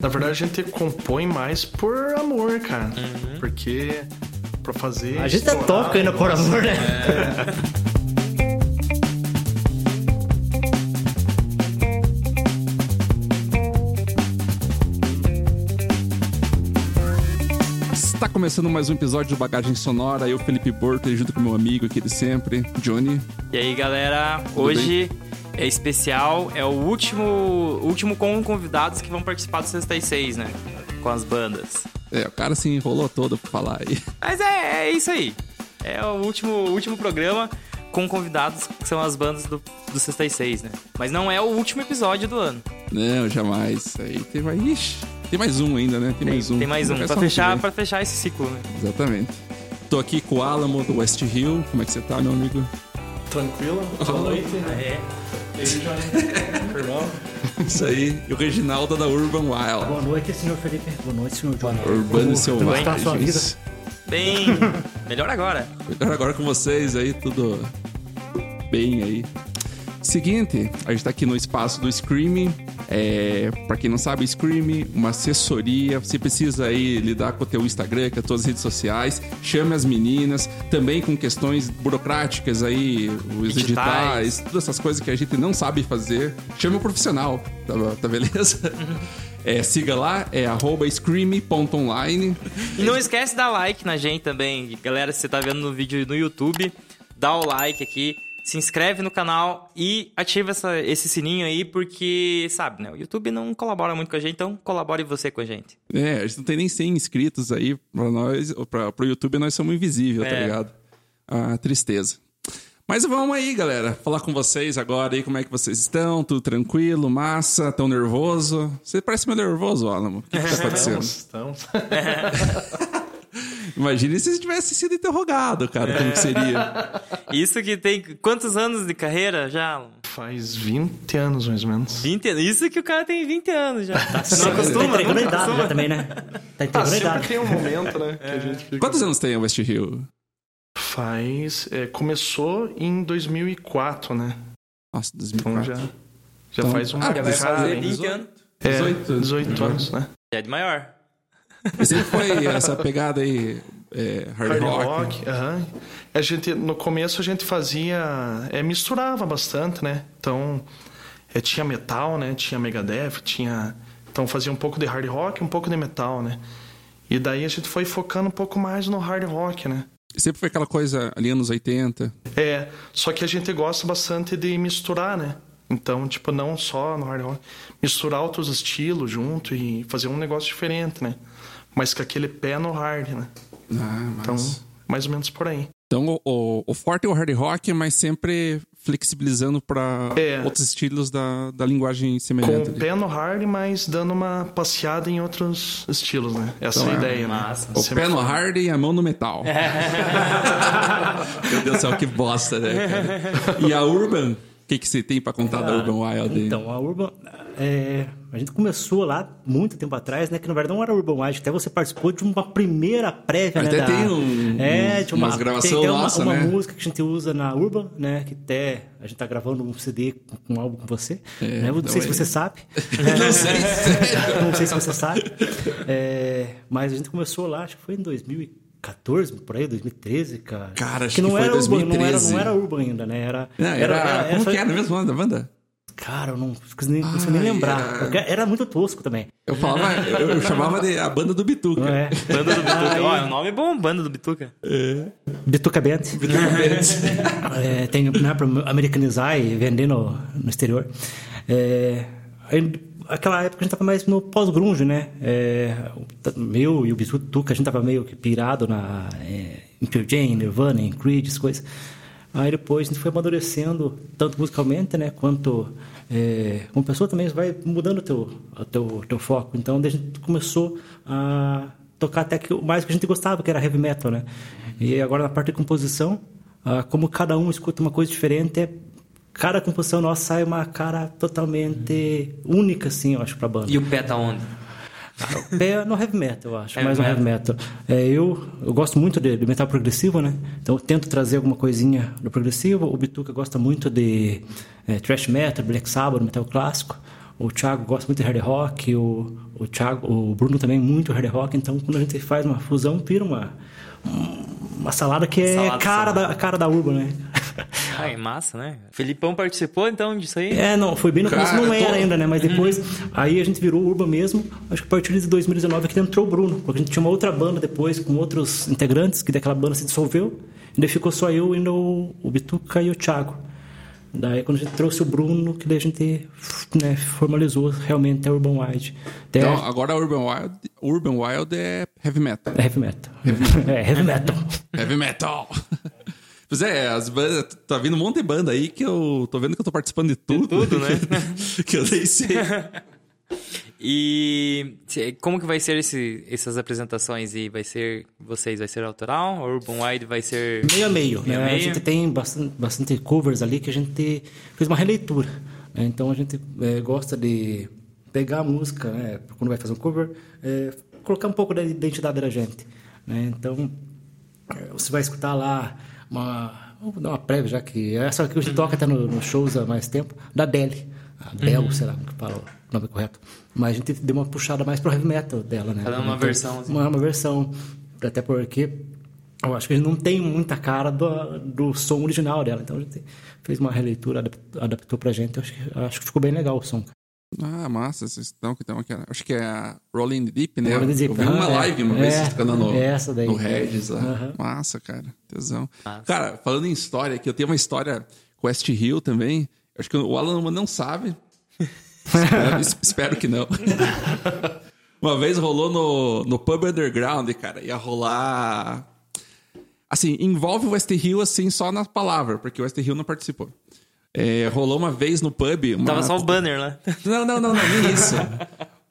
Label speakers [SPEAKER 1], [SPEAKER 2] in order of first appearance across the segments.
[SPEAKER 1] Na verdade, a gente compõe mais por amor, cara.
[SPEAKER 2] Uhum.
[SPEAKER 1] Porque pra fazer.
[SPEAKER 3] A gente tá toca ainda por amor, né?
[SPEAKER 4] Está começando mais um episódio do Bagagem Sonora. Eu, Felipe Porto, junto com meu amigo aqui de sempre, Johnny.
[SPEAKER 2] E aí, galera, hoje é especial, é o último, último com convidados que vão participar do 66, né? Com as bandas.
[SPEAKER 4] É, o cara se enrolou todo pra falar aí.
[SPEAKER 2] Mas é, é isso aí. É o último, último programa com convidados que são as bandas do, do 66, né? Mas não é o último episódio do ano.
[SPEAKER 4] Não, jamais. Aí tem mais. Ixi, tem mais um ainda, né? Tem,
[SPEAKER 2] Tem,
[SPEAKER 4] mais um.
[SPEAKER 2] tem mais um,
[SPEAKER 4] É
[SPEAKER 2] pra fechar, pra fechar esse ciclo, né?
[SPEAKER 4] Exatamente. Tô aqui com o Alamo do West Hill. Como é que você tá, meu amigo?
[SPEAKER 1] Tranquilo? Boa noite.
[SPEAKER 2] É.
[SPEAKER 1] E aí, Johnny? Irmão?
[SPEAKER 4] Isso aí. E o Reginaldo da Urban Wild.
[SPEAKER 3] Boa noite, senhor Felipe. Boa noite, senhor Johnny.
[SPEAKER 4] Urbano e
[SPEAKER 3] Como está a sua vida?
[SPEAKER 2] Bem, melhor agora.
[SPEAKER 4] Melhor agora com vocês aí, tudo bem aí. Seguinte, a gente tá aqui no espaço do Scream. É, para quem não sabe, Scream, uma assessoria. Você precisa aí lidar com o teu Instagram, com as tuas redes sociais. Chame as meninas, também com questões burocráticas aí, os
[SPEAKER 2] Editais.
[SPEAKER 4] editais, todas essas coisas que a gente não sabe fazer. Chame o profissional, tá, tá beleza? É, siga lá, é arroba scream.online.
[SPEAKER 2] E não esquece de dar like na gente também. Galera, se você tá vendo no vídeo no YouTube, dá o like aqui, se inscreve no canal e ativa essa- esse sininho aí, porque, sabe, né? O YouTube não colabora muito com a gente, então colabore você com a gente.
[SPEAKER 4] É, a gente não tem nem 100 inscritos aí pra nós, pra, pro YouTube nós somos invisíveis, tá
[SPEAKER 2] É.
[SPEAKER 4] ligado? A tristeza. Mas vamos aí, galera, falar com vocês agora aí, como é que vocês estão, tudo tranquilo, massa, tão nervoso? Você parece meio nervoso, Alamo. O que, que tá acontecendo?
[SPEAKER 1] Estamos, estamos.
[SPEAKER 4] Imagine se você tivesse sido interrogado, cara, como que seria?
[SPEAKER 2] Isso que tem quantos anos de carreira já?
[SPEAKER 1] Faz 20 anos, mais ou menos.
[SPEAKER 2] 20 anos. Isso que o cara tem 20 anos já.
[SPEAKER 3] Tá,
[SPEAKER 2] não acostuma,
[SPEAKER 3] tá entregando a
[SPEAKER 2] não
[SPEAKER 3] idade já também, né? Tá
[SPEAKER 1] Ah,
[SPEAKER 3] entregando a
[SPEAKER 1] sempre
[SPEAKER 3] idade.
[SPEAKER 1] tem um momento, né? Que a gente fica...
[SPEAKER 4] Quantos anos tem o West Hill?
[SPEAKER 1] Faz. é, começou em 2004, né?
[SPEAKER 4] Nossa,
[SPEAKER 1] Então
[SPEAKER 4] 2004.
[SPEAKER 1] já. Já
[SPEAKER 4] Então-
[SPEAKER 1] faz um.
[SPEAKER 4] Ah, vai
[SPEAKER 2] Fazer
[SPEAKER 1] hein?
[SPEAKER 2] 20 anos.
[SPEAKER 1] É,
[SPEAKER 4] 18.
[SPEAKER 1] 18 anos, né?
[SPEAKER 2] Já é de maior.
[SPEAKER 4] E sempre foi essa pegada aí, é, hard,
[SPEAKER 1] Hard
[SPEAKER 4] rock.
[SPEAKER 1] rock, aham. A gente, no começo a gente fazia. É, misturava bastante, né? Então, é, tinha metal, né? Tinha Megadeth, tinha. Então fazia um pouco de hard rock, um pouco de metal, né? E daí a gente foi focando um pouco mais no hard rock, né?
[SPEAKER 4] Sempre foi aquela coisa ali anos 80.
[SPEAKER 1] É, só que a gente gosta bastante de misturar, né? Então, tipo, não só no hard rock, misturar outros estilos junto e fazer um negócio diferente, né? Mas com aquele pé no hard, né?
[SPEAKER 4] Ah,
[SPEAKER 1] Então,
[SPEAKER 4] mas...
[SPEAKER 1] mais ou menos por aí.
[SPEAKER 4] Então, o, o, o forte é o hard rock, mas sempre flexibilizando para
[SPEAKER 1] É.
[SPEAKER 4] outros estilos da, da linguagem
[SPEAKER 1] Com
[SPEAKER 4] semelhante.
[SPEAKER 1] o
[SPEAKER 4] ali.
[SPEAKER 1] pé no hard, mas dando uma passeada em outros estilos, né? Essa
[SPEAKER 4] Então,
[SPEAKER 1] é a
[SPEAKER 4] é.
[SPEAKER 1] ideia,
[SPEAKER 2] Massa.
[SPEAKER 1] né?
[SPEAKER 4] O
[SPEAKER 1] Sempre
[SPEAKER 4] pé no hard e a mão no metal. Meu Deus do céu, que bosta, né? cara? E a Urban? O que, que você tem pra contar da Urban Wild?
[SPEAKER 3] Então, a Urban. É, a gente começou lá muito tempo atrás, né? Que na verdade não era Urban Wild, até você participou de uma primeira prévia, né?
[SPEAKER 4] Até
[SPEAKER 3] da-
[SPEAKER 4] tem um-
[SPEAKER 3] é, de uma,
[SPEAKER 4] umas gravação
[SPEAKER 3] tem até uma, uma
[SPEAKER 4] né?
[SPEAKER 3] música que a gente usa na Urban, né? Que até a gente tá gravando um CD com um álbum com você. né? Não
[SPEAKER 4] então
[SPEAKER 3] sei se
[SPEAKER 4] aí-
[SPEAKER 3] você sabe.
[SPEAKER 4] Não sei, sério.
[SPEAKER 3] não sei se você sabe. É, mas a gente começou lá, acho que foi em 2014, por aí, 2013, cara.
[SPEAKER 4] Cara, acho
[SPEAKER 3] que não
[SPEAKER 4] que foi
[SPEAKER 3] era Urban, não era,
[SPEAKER 4] 2013.
[SPEAKER 3] não era Urban ainda, né? Era,
[SPEAKER 4] Não, era, como
[SPEAKER 3] só-
[SPEAKER 4] que era mesmo da banda?
[SPEAKER 3] Cara, eu não consigo nem, consigo nem
[SPEAKER 4] Ai,
[SPEAKER 3] lembrar.
[SPEAKER 4] era-
[SPEAKER 3] Era... muito tosco também.
[SPEAKER 4] Eu falava, eu, eu chamava de a banda do Bituca.
[SPEAKER 3] É?
[SPEAKER 2] Banda do Bituca. Ó, é um nome bom, Banda do Bituca.
[SPEAKER 3] Bituca Band. é, tem né, pra americanizar e vender no, no exterior. É, aí, aquela época a gente tava mais no pós-grunge, né? É, o- meu e o Bituca, a gente tava meio que pirado na é, em Pearl Jam, Nirvana, em Creed, essas coisas. Aí depois a gente foi amadurecendo, tanto musicalmente, né? Quanto é, como pessoa também, vai mudando o teu, teu, teu foco. Então a gente começou a tocar até que o mais que a gente gostava, que era heavy metal, né? E agora na parte de composição, ah, como cada um escuta uma coisa diferente, cada composição nossa sai uma cara totalmente única, assim, eu acho, pra banda.
[SPEAKER 2] E o pé tá onde?
[SPEAKER 3] É no heavy metal, eu acho.
[SPEAKER 2] Heavy
[SPEAKER 3] mais no heavy metal. É, eu, eu gosto muito de, de metal progressivo, né? Então eu tento trazer alguma coisinha do progressivo. O Bituca gosta muito de é, thrash metal, black sabbath, metal clássico. o Thiago gosta muito de hard rock, o, o, Thiago, o Bruno também muito hard rock, então quando a gente faz uma fusão, vira uma, uma salada que é
[SPEAKER 2] Salada,
[SPEAKER 3] cara,
[SPEAKER 2] salada.
[SPEAKER 3] Da, cara da Urban, né?
[SPEAKER 2] Ai, massa, né? Felipão participou então disso aí?
[SPEAKER 3] É, não, foi bem no começo, não era
[SPEAKER 4] tô-
[SPEAKER 3] ainda, né? Mas depois, aí a gente virou Urban mesmo. Acho que a partir de 2019 que entrou o Bruno, porque a gente tinha uma outra banda depois com outros integrantes, que daquela banda se dissolveu. E daí ficou só eu e o, o Bituca e o Thiago. Daí quando a gente trouxe o Bruno, que daí a gente né, formalizou realmente a Urban Wide. Até
[SPEAKER 4] Então, agora Urban Wild, Urban Wild é heavy metal.
[SPEAKER 3] é heavy metal. é, heavy metal.
[SPEAKER 4] Heavy metal. Pois é, as bandas, tá vindo um monte de banda aí que eu tô vendo que eu tô participando de tudo.
[SPEAKER 2] tudo, né?
[SPEAKER 4] que eu nem sei.
[SPEAKER 2] E como que vai ser esse, essas apresentações aí? Vai ser vocês, vai ser autoral? O Urban Wide vai ser
[SPEAKER 3] Meio a meio.
[SPEAKER 2] Meio a
[SPEAKER 3] né? A
[SPEAKER 2] meio.
[SPEAKER 3] gente tem bastante, bastante covers ali que a gente fez uma releitura. né? Então a gente eh, gosta de pegar a música, né? quando vai fazer um cover, eh, colocar um pouco da identidade da gente. né? Então eh, você vai escutar lá uma. Vou dar uma prévia já que essa que a gente toca até no- nos shows há mais tempo, da Deli. A Bel, sei lá como que fala o nome correto. Mas a gente deu uma puxada mais pro heavy metal dela, né?
[SPEAKER 2] Tá dando uma
[SPEAKER 3] Então,
[SPEAKER 2] versão, assim.
[SPEAKER 3] Uma, uma versão. Até porque eu acho que ele não tem muita cara do, do som original dela. Então a gente fez uma releitura, adap- adaptou pra gente. Eu acho que, acho que ficou bem legal o som.
[SPEAKER 4] Ah, massa, vocês estão que estão aqui. Acho que é a Rolling Deep, né?
[SPEAKER 3] Rolling the Deep,
[SPEAKER 4] Eu vi uma
[SPEAKER 3] é.
[SPEAKER 4] live uma vez,
[SPEAKER 3] É,
[SPEAKER 4] vocês tocando no,
[SPEAKER 3] é essa daí.
[SPEAKER 4] no Regis lá.
[SPEAKER 3] Aham.
[SPEAKER 4] Massa, cara. Tesão.
[SPEAKER 2] Massa.
[SPEAKER 4] Cara, falando em história aqui, eu tenho uma história com West Hill também. Acho que o Alan não sabe. espero, es- espero que não. uma vez rolou no, no Pub Underground, cara. Ia rolar. Assim, envolve o West Hill, assim, só na palavra, porque o West Hill não participou. É, rolou uma vez no pub. Uma...
[SPEAKER 2] Tava só o banner lá.
[SPEAKER 4] Não, não, não, não, nem isso.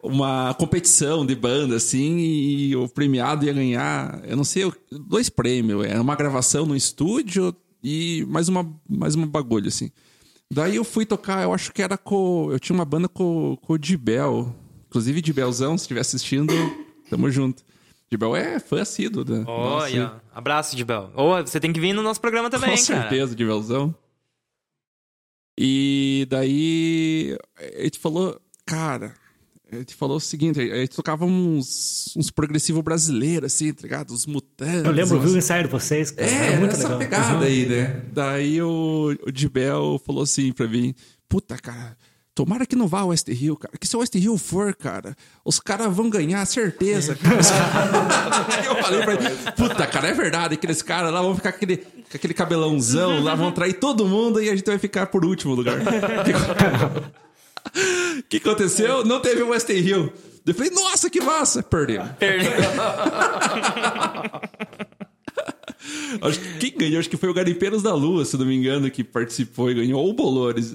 [SPEAKER 4] Uma competição de banda, assim, e o premiado ia ganhar, eu não sei, dois prêmios. Era uma gravação no estúdio e mais uma, mais uma bagulho, assim. Daí eu fui tocar, eu acho que era com. Eu tinha uma banda com, com o Dibel. Inclusive, Dibelzão, se estiver assistindo, tamo junto. Dibel é fã assíduo, né? Nossa,
[SPEAKER 2] Olha, abraço de Bel. Ou você tem que vir no nosso programa também,
[SPEAKER 4] com
[SPEAKER 2] cara.
[SPEAKER 4] certeza, de Belzão. E daí a gente falou, cara, a gente falou o seguinte, a gente tocava uns, uns progressivos brasileiros, assim, tá ligado? Os mutantes.
[SPEAKER 3] Eu lembro,
[SPEAKER 4] umas-
[SPEAKER 3] vi o ensaio de vocês. cara,
[SPEAKER 4] É,
[SPEAKER 3] era
[SPEAKER 4] era
[SPEAKER 3] muito
[SPEAKER 4] essa
[SPEAKER 3] legal.
[SPEAKER 4] pegada
[SPEAKER 3] Uhum.
[SPEAKER 4] aí, né? Daí o, o Dibel falou assim pra mim, puta, cara... Tomara que não vá o West Hill, cara. Que se o West Hill for, cara, os caras vão ganhar, certeza. cara. eu falei pra ele, puta, cara, é verdade. Aqueles caras lá vão ficar com aquele, com aquele cabelãozão lá, vão trair todo mundo e a gente vai ficar por último lugar. O que aconteceu? Não teve o West Hill. Eu falei, nossa, que massa! Perdeu.
[SPEAKER 2] Perdeu.
[SPEAKER 4] Acho que quem ganhou, acho que foi o Garimpeiros da Lua, se não me engano, que participou e ganhou. Ou o Bolores.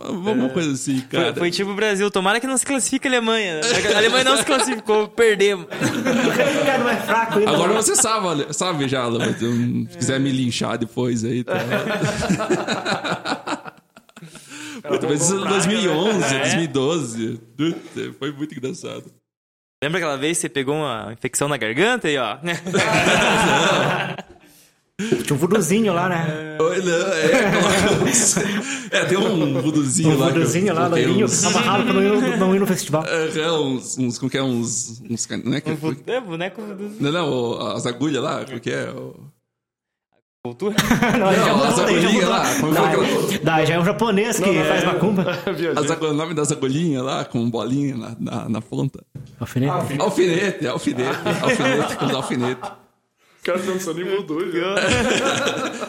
[SPEAKER 4] Ah, Uma coisa assim,
[SPEAKER 2] Foi,
[SPEAKER 4] cara.
[SPEAKER 2] foi tipo o Brasil. Tomara que não se classifique a Alemanha. A Alemanha não se classificou, perdemos.
[SPEAKER 3] O cara não é fraco ainda.
[SPEAKER 4] Agora você sabe, sabe já, Alan, se quiser me linchar depois aí, tá? Puta, mas isso é 2011, 2012. Puta, Foi muito engraçado.
[SPEAKER 2] Lembra aquela vez que você pegou uma infecção na garganta e ó?
[SPEAKER 3] Tinha um vuduzinho lá, né?
[SPEAKER 4] Oi, não, é. é, tem um vuduzinho
[SPEAKER 3] Um
[SPEAKER 4] lá. eu
[SPEAKER 3] vuduzinho lá, loirinho,
[SPEAKER 4] uns-
[SPEAKER 3] amarrado pra não ir, não ir no festival.
[SPEAKER 4] Aham, uns, uns, como que é, uns, uns, não é que,
[SPEAKER 2] É, boneco do...
[SPEAKER 4] não, não, as agulhas lá, como que é, o-
[SPEAKER 2] Cultura?
[SPEAKER 3] Não, já
[SPEAKER 4] Não,
[SPEAKER 3] mudou,
[SPEAKER 4] as
[SPEAKER 3] daí já
[SPEAKER 4] lá, como foi aquela-
[SPEAKER 3] Daí já é um japonês que faz macumba.
[SPEAKER 4] as o nome das agulhinhas lá, com bolinha na, na, na ponta.
[SPEAKER 3] Alfinete.
[SPEAKER 4] Alfinete, alfinete, alfinete, com os alfinetes.
[SPEAKER 1] O cara pensando em voodoo.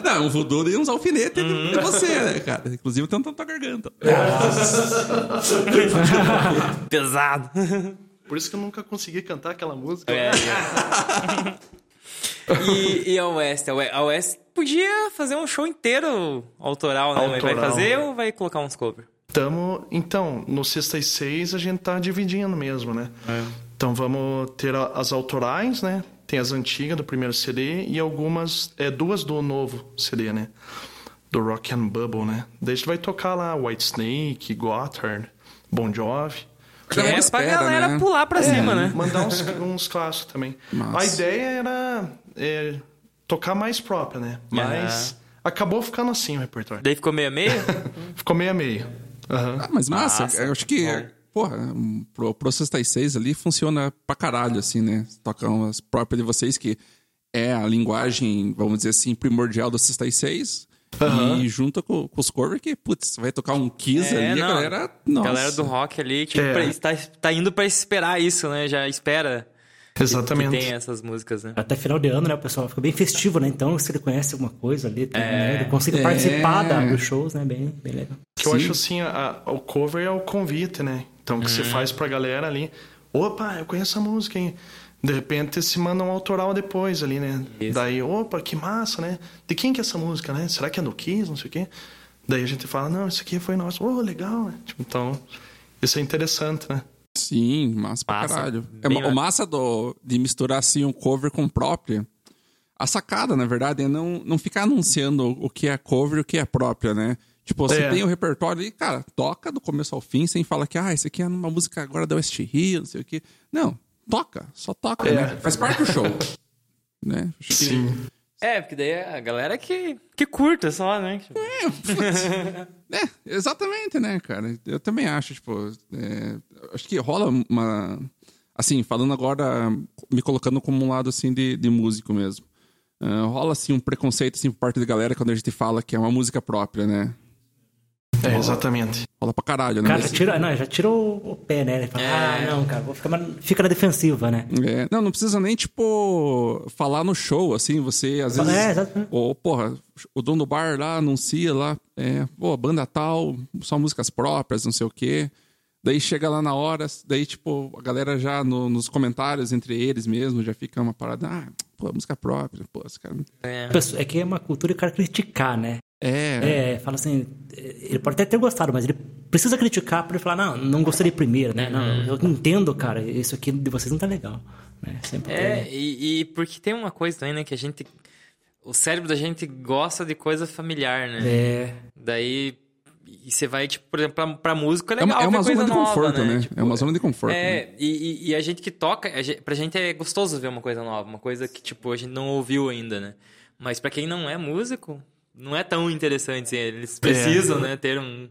[SPEAKER 4] Não, um voodoo e uns alfinetes de- de você, né, cara? Inclusive tampando tua garganta.
[SPEAKER 2] Pesado.
[SPEAKER 1] Por isso que eu nunca consegui cantar aquela música.
[SPEAKER 2] É, é. E, e a West? A We- A West podia fazer um show inteiro autoral, né? Mas Vai
[SPEAKER 1] Autoral.
[SPEAKER 2] fazer ou vai colocar uns covers?
[SPEAKER 1] Tamo, então, no Sexta e Seis a gente tá dividindo mesmo, né? Então vamos ter as autorais, né? Tem as antigas do primeiro CD e algumas, é duas do novo CD, né? Do Rock and Bubble, né? Daí a gente vai tocar lá White Snake, Gotthard, Bon Jovi.
[SPEAKER 2] Que é pra
[SPEAKER 4] espera,
[SPEAKER 2] galera
[SPEAKER 4] né?
[SPEAKER 2] pular pra cima, né?
[SPEAKER 1] Mandar uns, uns clássicos também.
[SPEAKER 4] Massa.
[SPEAKER 1] A ideia era é, tocar mais própria, né? Mas acabou ficando assim o repertório.
[SPEAKER 2] Daí ficou meio a meio?
[SPEAKER 1] Ficou meio a meio. Aham.
[SPEAKER 4] Ah, mas massa.
[SPEAKER 2] Massa.
[SPEAKER 4] Eu acho que,
[SPEAKER 2] Bom.
[SPEAKER 4] Porra, pro, pro 6 ali funciona pra caralho, assim, né? Tocam as próprias de vocês, que é a linguagem, vamos dizer assim, primordial do 6
[SPEAKER 1] Aham.
[SPEAKER 4] E junto com, com os covers que, putz, vai tocar um Kiss
[SPEAKER 2] É,
[SPEAKER 4] ali,
[SPEAKER 2] não.
[SPEAKER 4] a galera. Nossa.
[SPEAKER 2] galera do rock ali, tipo,
[SPEAKER 1] É.
[SPEAKER 2] pra- está, tá indo pra esperar isso, né? Já espera que
[SPEAKER 1] Exatamente.
[SPEAKER 2] tem essas músicas, né?
[SPEAKER 3] Até final de ano, né? O pessoal fica bem festivo, né? Então, se ele conhece alguma coisa ali, tem, né, ele consegue
[SPEAKER 4] É.
[SPEAKER 3] participar da, dos shows, né? Bem, bem legal.
[SPEAKER 1] Que eu
[SPEAKER 4] Sim.
[SPEAKER 1] acho assim, a- a- o cover é o convite, né? Então, que você faz pra galera ali. Opa, eu conheço a música, hein? De repente se manda um autoral depois ali, né?
[SPEAKER 2] Isso.
[SPEAKER 1] Daí, opa, que massa, né? De quem que é essa música, né? Será que é do Kiss, não sei o quê? Daí a gente fala, não, isso aqui foi nosso. Oh, legal, né? Tipo, então, isso é interessante, né?
[SPEAKER 4] Sim, massa pra
[SPEAKER 2] Massa.
[SPEAKER 4] caralho. É,
[SPEAKER 2] Bem,
[SPEAKER 4] o massa do, de misturar assim um cover com própria. A sacada, na verdade, é não, não ficar anunciando o que é cover e o que é própria, né? Tipo, você
[SPEAKER 1] É.
[SPEAKER 4] tem o repertório e, cara, toca do começo ao fim, sem falar que, ah, isso aqui é uma música agora da West Hill, não sei o quê. Não, toca, só toca,
[SPEAKER 1] É.
[SPEAKER 4] né? Faz parte do show. né?
[SPEAKER 1] Sim.
[SPEAKER 2] É, porque daí é a galera que, que curta só, né? Tipo,
[SPEAKER 4] É, exatamente, né, cara? Eu também acho, tipo, é, acho que rola uma. Assim, falando agora, me colocando como um lado assim de, de músico mesmo. Ah, rola assim um preconceito assim por parte da galera quando a gente fala que é uma música própria, né?
[SPEAKER 1] É, exatamente.
[SPEAKER 4] Rola pra caralho, né?
[SPEAKER 3] cara já
[SPEAKER 4] Mas-
[SPEAKER 3] tira, não, já tira o, o pé, né? Fala, ah, não, cara, vou ficar, fica na defensiva, né?
[SPEAKER 4] É, não, não precisa nem, tipo, falar no show, assim, você às vezes.
[SPEAKER 3] É, exatamente.
[SPEAKER 4] Ou, porra, o dono do bar lá anuncia lá, é, pô, banda tal, só músicas próprias, não sei o quê. Daí chega lá na hora, daí, tipo, a galera já no- nos comentários entre eles mesmo já fica uma parada, ah, pô, música própria, pô, esse cara.
[SPEAKER 2] é.
[SPEAKER 3] É que é uma cultura o cara criticar, né?
[SPEAKER 4] É,
[SPEAKER 3] É, fala assim, ele pode até ter gostado, mas ele precisa criticar pra ele falar, não, não gostei de primeira, né? Não, eu entendo, cara, isso aqui de vocês não tá legal. Né? Sempre
[SPEAKER 2] É,
[SPEAKER 3] tem-
[SPEAKER 2] e, e porque tem uma coisa também, né? Que a gente. O cérebro da gente gosta de coisa familiar, né?
[SPEAKER 3] É,
[SPEAKER 2] Daí. E você vai, tipo, por exemplo, pra, pra música é
[SPEAKER 4] é uma,
[SPEAKER 2] legal.
[SPEAKER 4] é uma
[SPEAKER 2] ver
[SPEAKER 4] zona
[SPEAKER 2] coisa
[SPEAKER 4] de
[SPEAKER 2] nova,
[SPEAKER 4] conforto, né?
[SPEAKER 2] Tipo,
[SPEAKER 4] É uma zona de conforto. né?
[SPEAKER 2] É, e, e- e a gente que toca, a gente, pra gente é gostoso ver uma coisa nova, uma coisa que, tipo, a gente não ouviu ainda, né? Mas pra quem não é músico, não é tão interessante. assim, Eles precisam, né, ter um,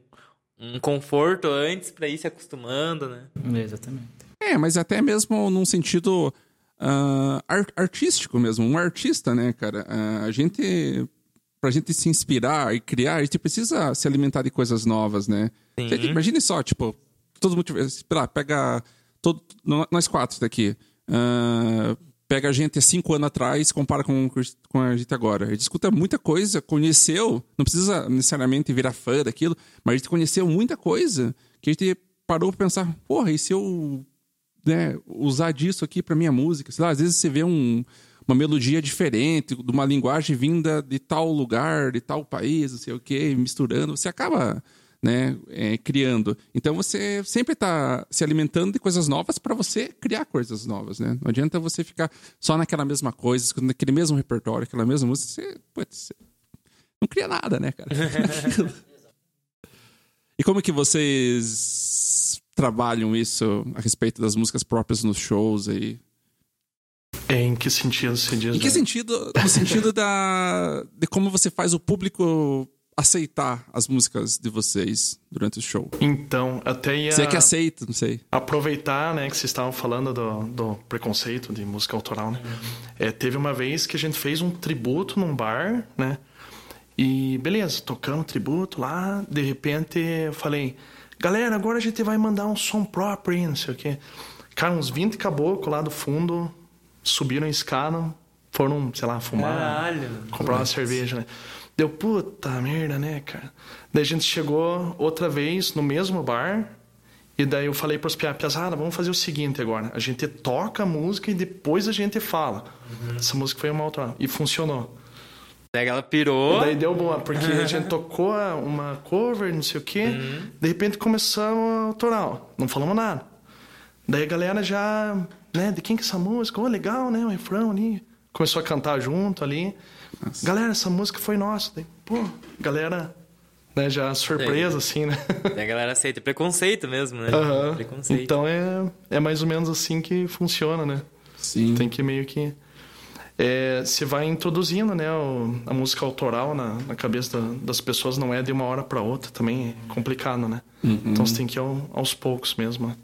[SPEAKER 2] um conforto antes pra ir se acostumando, né?
[SPEAKER 3] exatamente.
[SPEAKER 4] É, mas até mesmo num sentido ar- artístico mesmo, um artista, né, cara? Ah, a gente, pra gente se inspirar e criar, a gente precisa se alimentar de coisas novas, né?
[SPEAKER 2] Sim.
[SPEAKER 4] Imagine só, tipo, todo mundo, tiver- sei lá, pega todo, nós quatro daqui, ah, pega a gente há cinco anos atrás, compara com, com a gente agora. A gente escuta muita coisa, conheceu, não precisa necessariamente virar fã daquilo, mas a gente conheceu muita coisa que a gente parou pra pensar, porra, e se eu né, usar disso aqui pra minha música? Sei lá, às vezes você vê um- uma melodia diferente, de uma linguagem vinda de tal lugar, de tal país, não sei o quê, misturando, você acaba né, é, criando. Então você sempre tá se alimentando de coisas novas pra você criar coisas novas, né? Não adianta você ficar só naquela mesma coisa, escutando aquele mesmo repertório, aquela mesma música, você, putz, você não cria nada, né, cara? e como que vocês trabalham isso a respeito das músicas próprias nos shows aí?
[SPEAKER 1] É, em que sentido você diz?
[SPEAKER 4] Em que
[SPEAKER 1] né?
[SPEAKER 4] sentido? No sentido da de como você faz o público aceitar as músicas de vocês durante o show.
[SPEAKER 1] Então, até ia
[SPEAKER 4] Se é que aceita, não sei.
[SPEAKER 1] aproveitar, né, que vocês estavam falando do, do preconceito de música autoral, né? É, teve uma vez que a gente fez um tributo num bar, né? E beleza, tocando tributo lá, de repente eu falei, galera, agora a gente vai mandar um som próprio aí, não sei o quê. Cara, uns 20 caboclos lá do fundo subiram a escada, foram, sei lá, fumar,
[SPEAKER 2] Caralho.
[SPEAKER 1] comprar uma cerveja, né? Deu, puta merda, né, cara? Daí a gente chegou outra vez no mesmo bar. E daí eu falei pros pia, piazada, vamos fazer o seguinte agora. A gente toca a música e depois a gente fala. Essa música foi uma outra. E funcionou.
[SPEAKER 2] Daí ela pirou.
[SPEAKER 1] Daí deu boa, porque a gente tocou uma cover, não sei o quê. De repente começamos a autoral. Não falamos nada. Daí a galera já, né, de quem que é essa música? Ô, legal, né, o refrão ali. Começou a cantar junto ali. Galera, essa música foi nossa. Daí, pô, galera, né, já surpresa, assim, né?
[SPEAKER 2] A galera aceita. Preconceito mesmo, né? Preconceito.
[SPEAKER 1] Então é, é mais ou menos assim que funciona, né?
[SPEAKER 4] Sim.
[SPEAKER 1] Tem que meio que. é, você vai introduzindo né, o, a música autoral na, na cabeça da, das pessoas, não é de uma hora para outra, também é complicado, né?
[SPEAKER 4] Uhum.
[SPEAKER 1] Então você tem que ir ao, aos poucos mesmo. né?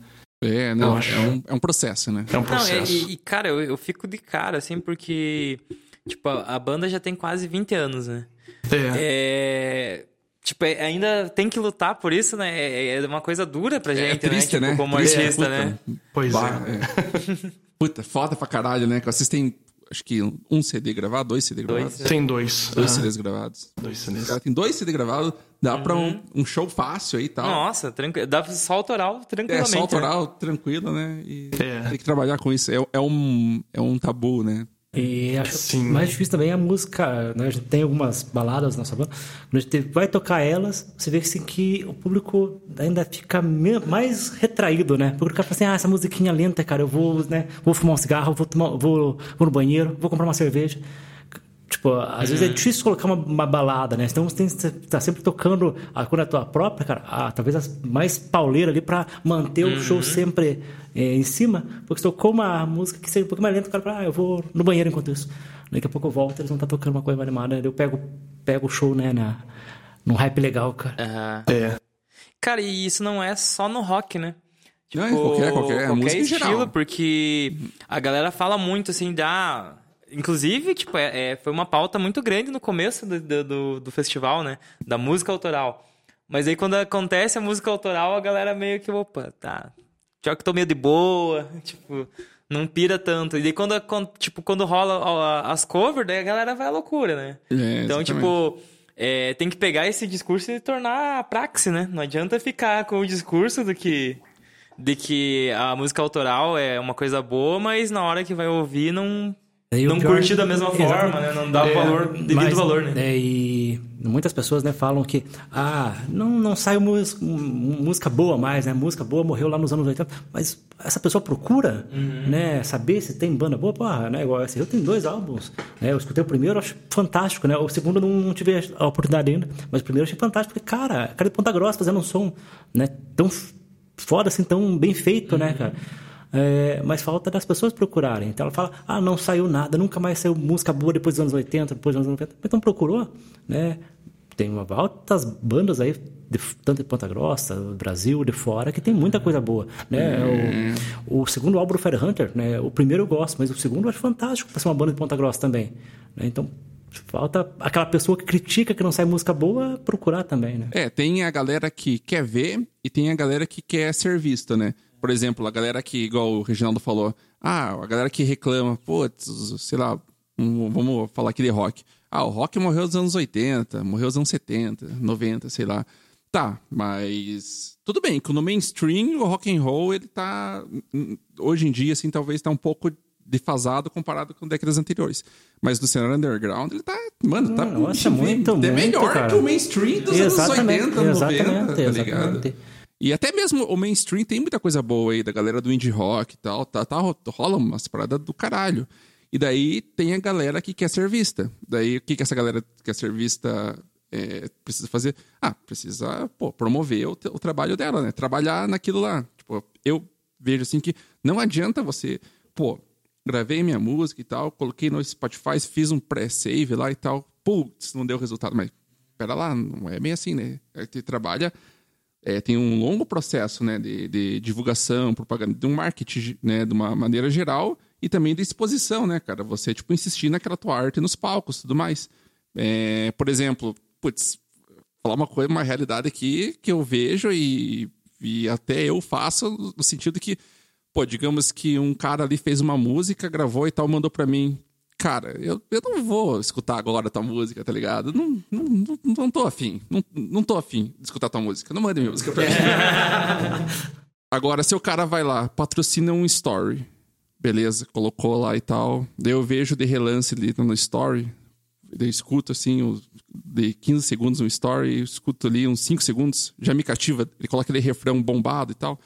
[SPEAKER 4] É, não, é
[SPEAKER 1] acho.
[SPEAKER 4] um, é um processo, né?
[SPEAKER 1] É um
[SPEAKER 2] Não,
[SPEAKER 1] processo.
[SPEAKER 2] e, e, cara, eu, eu fico de cara, assim, porque, tipo, a, a banda já tem quase 20 anos, né?
[SPEAKER 1] É.
[SPEAKER 2] É. Tipo, é- ainda tem que lutar por isso, né? É, é uma coisa dura pra gente,
[SPEAKER 4] é triste,
[SPEAKER 2] né? Tipo,
[SPEAKER 4] né?
[SPEAKER 2] como
[SPEAKER 4] Triste,
[SPEAKER 2] artista,
[SPEAKER 4] puta.
[SPEAKER 2] né?
[SPEAKER 1] Pois
[SPEAKER 4] Bah,
[SPEAKER 1] é.
[SPEAKER 4] é. Puta, foda pra caralho, né? Que Vocês têm, acho que um CD gravado, dois CD gravados.
[SPEAKER 1] Tem dois.
[SPEAKER 4] Dois
[SPEAKER 1] ah,
[SPEAKER 4] CDs gravados.
[SPEAKER 1] dois CDs.
[SPEAKER 4] caras têm dois CD gravados, dá pra um, um show fácil aí e tal.
[SPEAKER 2] Nossa, tranquilo. Dá pra só autoral
[SPEAKER 4] É,
[SPEAKER 2] tranquilamente.
[SPEAKER 4] só
[SPEAKER 2] né?
[SPEAKER 4] autoral, tranquilo, né? E
[SPEAKER 1] É.
[SPEAKER 4] tem que trabalhar com isso. É, é um, é um tabu, né?
[SPEAKER 3] E acho
[SPEAKER 1] Sim.
[SPEAKER 3] mais difícil também é a música. Né? A gente tem algumas baladas na nossa banda. Quando a gente vai tocar elas, você vê assim, que o público ainda fica mais retraído, né? Porque o cara fala assim: ah, essa musiquinha lenta, cara, eu vou, né, vou fumar um cigarro, vou, tomar, vou, vou no banheiro, vou comprar uma cerveja. Tipo, às vezes é difícil colocar uma, uma balada, né? Então você tem que estar sempre tocando a, quando é a tua própria, cara, a, talvez as mais pauleira ali pra manter o show sempre é, em cima. Porque você tocou uma música que seja um pouco mais lenta, o cara fala, ah, eu vou no banheiro enquanto isso. Daqui a pouco eu volto, eles vão estar tocando uma coisa mais animada. Eu pego, pego o show, né, na, num hype legal, cara.
[SPEAKER 2] Aham.
[SPEAKER 1] É.
[SPEAKER 2] Cara, e isso não é só no rock, né?
[SPEAKER 4] Não, é qualquer- qualquer música em
[SPEAKER 2] estilo,
[SPEAKER 4] geral.
[SPEAKER 2] porque a galera fala muito assim da. Inclusive, tipo, é, é- foi uma pauta muito grande no começo do, do, do- festival, né? Da música autoral. Mas aí quando acontece a música autoral, a galera meio que, opa, tá. Já que tô meio de boa, tipo, não pira tanto. E daí quando, quando- tipo, quando rola as covers, daí a galera vai à loucura, né?
[SPEAKER 4] É,
[SPEAKER 2] então, tipo, é, tem que pegar esse discurso e tornar a praxe, né? Não adianta ficar com o discurso do que de que a música autoral é uma coisa boa, mas na hora que vai ouvir não
[SPEAKER 3] Daí
[SPEAKER 2] não
[SPEAKER 3] pior-
[SPEAKER 2] curtir da mesma forma,
[SPEAKER 3] Exatamente.
[SPEAKER 2] né? Não dá o valor devido
[SPEAKER 3] Mas,
[SPEAKER 2] valor, né?
[SPEAKER 3] é, e muitas pessoas né, falam que ah, não, não sai mus- m- música boa mais, né? Música boa morreu lá nos anos 80. Mas essa pessoa procura
[SPEAKER 2] Uhum.
[SPEAKER 3] né, saber se tem banda boa. Porra, né? Igual esse, eu tenho dois álbuns. Né? Eu escutei o primeiro, acho fantástico, né? O segundo eu não, não tive a oportunidade ainda. Mas o primeiro eu achei fantástico. Porque, cara, cara de Ponta Grossa fazendo um som né, tão foda assim, tão bem feito, né, cara? É, mas falta das pessoas procurarem. Então ela fala: ah, não saiu nada, nunca mais saiu música boa depois dos anos 80, depois dos anos 90. Então procurou, né? Tem uma, altas bandas aí, de- tanto de Ponta Grossa, do Brasil, de fora, que tem muita coisa boa. Né? O, o segundo álbum do Fire Hunter, né? o primeiro eu gosto, mas o segundo eu acho fantástico para ser uma banda de Ponta Grossa também. né? Então falta aquela pessoa que critica que não sai música boa procurar também. Né?
[SPEAKER 4] É, tem a galera que quer ver e tem a galera que quer ser vista, né? Por exemplo, a galera que, igual o Reginaldo falou, ah, a galera que reclama, putz, sei lá, vamos falar aqui de rock. Ah, o rock morreu nos anos 80, morreu nos anos 70, 90, sei lá. Tá, mas tudo bem, que no mainstream o rock and roll, ele tá hum, hoje em dia assim, talvez tá um pouco defasado comparado com décadas anteriores. Mas no cenário underground, ele tá, mano, tá
[SPEAKER 3] Nossa, muito,
[SPEAKER 4] é
[SPEAKER 3] muito,
[SPEAKER 4] melhor
[SPEAKER 3] cara.
[SPEAKER 4] que o mainstream dos anos 80, 90,
[SPEAKER 3] exatamente,
[SPEAKER 4] tá ligado?
[SPEAKER 3] exatamente.
[SPEAKER 4] E até mesmo o mainstream tem muita coisa boa aí, da galera do indie rock e tal. Tá, tá, rola umas paradas do caralho. E daí tem a galera que quer ser vista. Daí o que, que essa galera que quer ser vista é, precisa fazer? Ah, precisa pô, promover o, o trabalho dela, né? Trabalhar naquilo lá. Tipo, eu vejo assim que não adianta você, pô, gravei minha música e tal, coloquei no Spotify, fiz um pré-save lá e tal. Putz, não deu resultado. Mas pera lá, não é bem assim, né? Gente trabalha é, tem um longo processo né, de, de divulgação, propaganda, de um marketing, né, de uma maneira geral, e também de exposição, né, cara? Você, tipo, insistir naquela tua arte nos palcos tudo mais. É, por exemplo, putz, falar uma coisa, uma realidade aqui que eu vejo e, e até eu faço, no sentido que, pô, digamos que um cara ali fez uma música, gravou e tal, mandou pra mim. Cara, eu, eu não vou escutar agora tua música, tá ligado? Não, não, não, não tô afim. Não, não tô afim de escutar tua música. Não manda minha música pra mim. Agora, se o cara vai lá, patrocina um story. Beleza, colocou lá e tal. Daí eu vejo de relance ali no story. Daí eu escuto assim, de 15 segundos no story, eu escuto ali uns 5 segundos, já me cativa. Ele coloca aquele refrão bombado e tal.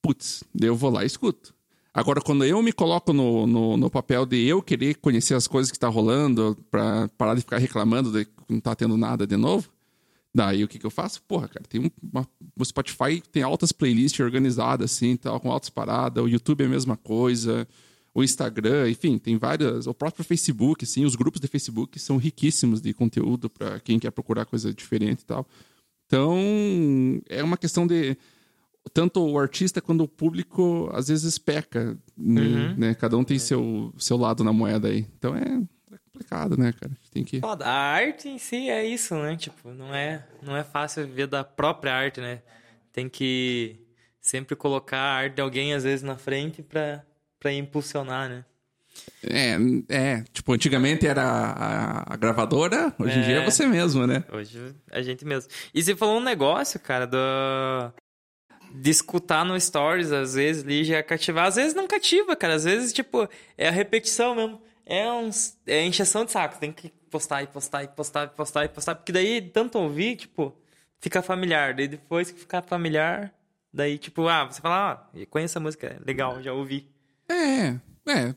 [SPEAKER 4] Putz, daí eu vou lá e escuto. Agora, quando eu me coloco no, no, no papel de eu querer conhecer as coisas que tá rolando, pra parar de ficar reclamando de que não tá tendo nada de novo, daí o que que eu faço? Porra, cara, tem um, uma, o Spotify tem altas playlists organizadas assim, tal, com altas paradas, o YouTube é a mesma coisa, o Instagram, enfim, tem várias. O próprio Facebook, assim, os grupos de Facebook são riquíssimos de conteúdo para quem quer procurar coisa diferente e tal. Então, é uma questão de. Tanto o artista quanto o público às vezes peca, uhum. né? Cada um tem seu, seu lado na moeda aí. Então é, é complicado, né, cara? Tem que.
[SPEAKER 2] A arte em si é isso, né? Tipo, não é, não é fácil viver da própria arte, né? Tem que sempre colocar a arte de alguém, às vezes, na frente para para impulsionar, né?
[SPEAKER 4] É, é, tipo, antigamente era a, a gravadora, hoje é, em dia é você mesmo, né?
[SPEAKER 2] Hoje é a gente mesmo. E você falou um negócio, cara, do... de escutar no Stories, às vezes, ali já cativar. Às vezes não cativa, cara. Às vezes, tipo, é a repetição mesmo. É, uns, é encheção de saco. Tem que postar e postar e postar e postar e postar. Porque daí, tanto ouvir, tipo, fica familiar. Daí depois que ficar familiar, daí, tipo, ah, você fala, ah, conheço a música, legal, já ouvi.
[SPEAKER 4] É, é.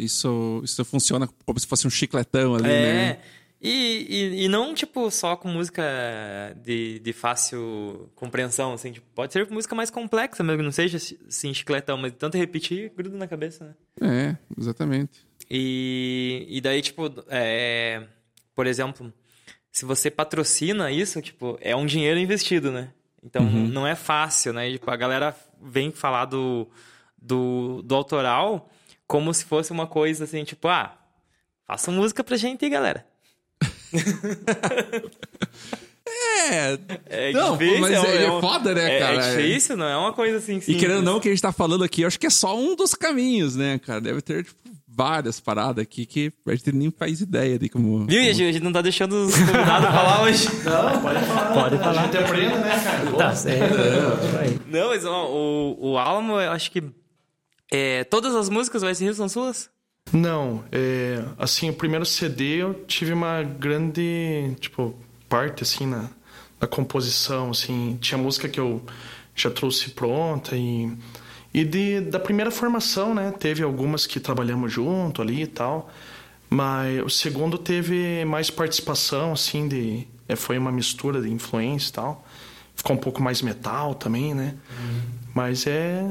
[SPEAKER 4] Isso, isso funciona como se fosse um chicletão ali, é. né?
[SPEAKER 2] E, e, e, não, tipo, só com música de, de fácil compreensão, assim. Tipo, pode ser música mais complexa mesmo, não seja, assim, chicletão, mas tanto repetir, gruda na cabeça, né?
[SPEAKER 4] É, exatamente.
[SPEAKER 2] E, e daí, tipo, é, por exemplo, se você patrocina isso, tipo, é um dinheiro investido, né? Então, uhum. não é fácil, né? Tipo, a galera vem falar do do, do autoral como se fosse uma coisa assim, tipo, ah, faça música pra gente, galera.
[SPEAKER 4] É. É não, difícil, mas é, é, é foda, né,
[SPEAKER 2] é,
[SPEAKER 4] cara?
[SPEAKER 2] É difícil, não é uma coisa assim.
[SPEAKER 4] Simples. E querendo ou não, o que a gente tá falando aqui, eu acho que é só um dos caminhos, né, cara? Deve ter, tipo, várias paradas aqui que a gente nem faz ideia de como.
[SPEAKER 2] Viu,
[SPEAKER 4] como...
[SPEAKER 2] a gente não tá deixando os convidados falar hoje.
[SPEAKER 1] Não, pode falar. Pode falar. A gente aprende, né, cara? Tá certo.
[SPEAKER 2] Não, mas ó, o, o Alamo, eu acho que é, todas as músicas do Ice Hill são suas?
[SPEAKER 1] Não, é, assim, o primeiro CD eu tive uma grande, tipo, parte, assim, na, na composição, assim, tinha música que eu já trouxe pronta e... E de, da primeira formação, né, teve algumas que trabalhamos junto ali e tal, mas o segundo teve mais participação, assim, de... É, foi uma mistura de influência e tal. Ficou um pouco mais metal também, né? Uhum. Mas é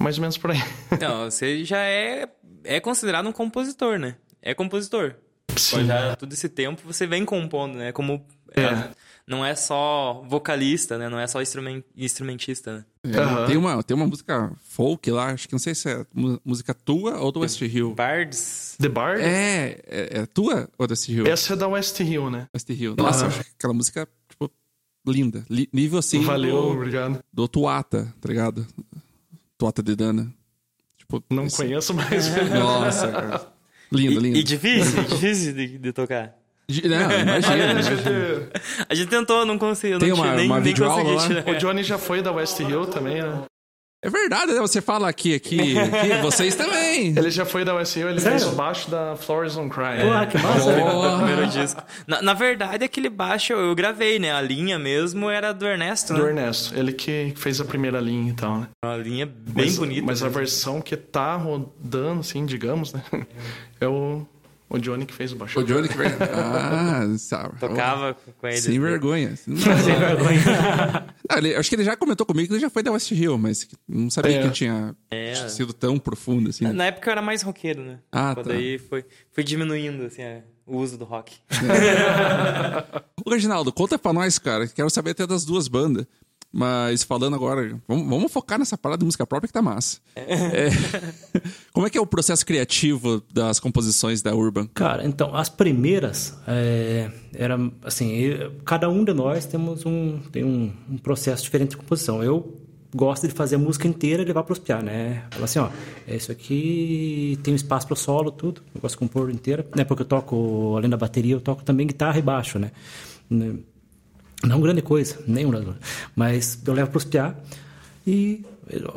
[SPEAKER 1] mais ou menos por aí.
[SPEAKER 2] Não, você já é, é considerado um compositor, né? É compositor. Sim. Já todo esse tempo você vem compondo, né? Como. É. É, não é só vocalista, né? Não é só instrument, instrumentista, né?
[SPEAKER 4] É, uhum. tem, uma, tem uma música folk lá, acho que não sei se é música tua ou do West Hill.
[SPEAKER 2] Bards.
[SPEAKER 1] The Bards?
[SPEAKER 4] É, é, é, tua ou da West Hill?
[SPEAKER 1] Essa é da West Hill, né?
[SPEAKER 4] West Hill. Nossa, uhum. aquela música, tipo, linda. nível assim.
[SPEAKER 1] Valeu, do, obrigado.
[SPEAKER 4] Do Tuata, tá ligado? Tota de Dana.
[SPEAKER 1] Tipo, não esse... conheço mais.
[SPEAKER 4] Nossa, cara. Lindo, lindo.
[SPEAKER 2] E, e difícil, difícil de, de tocar.
[SPEAKER 4] Não, imagina. a,
[SPEAKER 2] gente... a gente tentou, não conseguiu.
[SPEAKER 4] Tem
[SPEAKER 2] não
[SPEAKER 4] uma,
[SPEAKER 2] nem,
[SPEAKER 4] uma
[SPEAKER 2] nem
[SPEAKER 1] consegui O Johnny já foi da West Hill também, né?
[SPEAKER 4] É verdade, né? Você fala aqui, aqui, aqui vocês também.
[SPEAKER 1] Ele já foi da USU, ele Sério? fez o baixo da Flowers on Cry.
[SPEAKER 3] Pô, que massa.
[SPEAKER 2] Oh. primeiro disco. Na, na, verdade, aquele baixo eu gravei, né? A linha mesmo era do Ernesto,
[SPEAKER 1] né? Do Ernesto. Ele que fez a primeira linha e tal, né?
[SPEAKER 2] Uma linha bem
[SPEAKER 1] mas,
[SPEAKER 2] bonita.
[SPEAKER 1] Mas a versão que tá rodando, assim, digamos, né? É o o Johnny que fez o baixo.
[SPEAKER 4] O Johnny que fez. Ah, sabe.
[SPEAKER 2] Tocava com ele.
[SPEAKER 4] Sem vergonha. Sem vergonha. ah, ele, acho que ele já comentou comigo que ele já foi da West Hill, mas não sabia é. que tinha é. sido tão profundo assim.
[SPEAKER 2] Na época eu era mais roqueiro, né?
[SPEAKER 4] Ah,
[SPEAKER 2] tá. Daí foi, foi diminuindo assim, o uso do rock.
[SPEAKER 4] Ô, Reginaldo, conta pra nós, cara. Quero saber até das duas bandas. Mas falando agora, vamos, vamos, focar nessa parada de música própria que tá massa. É. Como é que é o processo criativo das composições da Urban?
[SPEAKER 3] Cara, então, as primeiras, é, era assim, cada um de nós temos um, tem um, um, processo diferente de composição. Eu gosto de fazer a música inteira e levar para os piar, né? Falar assim, ó, é isso aqui tem espaço para o solo, tudo. Eu gosto de compor inteira, né? Porque eu toco, além da bateria, eu toco também guitarra e baixo, né? Não grande coisa, nenhum mas eu levo para os piá e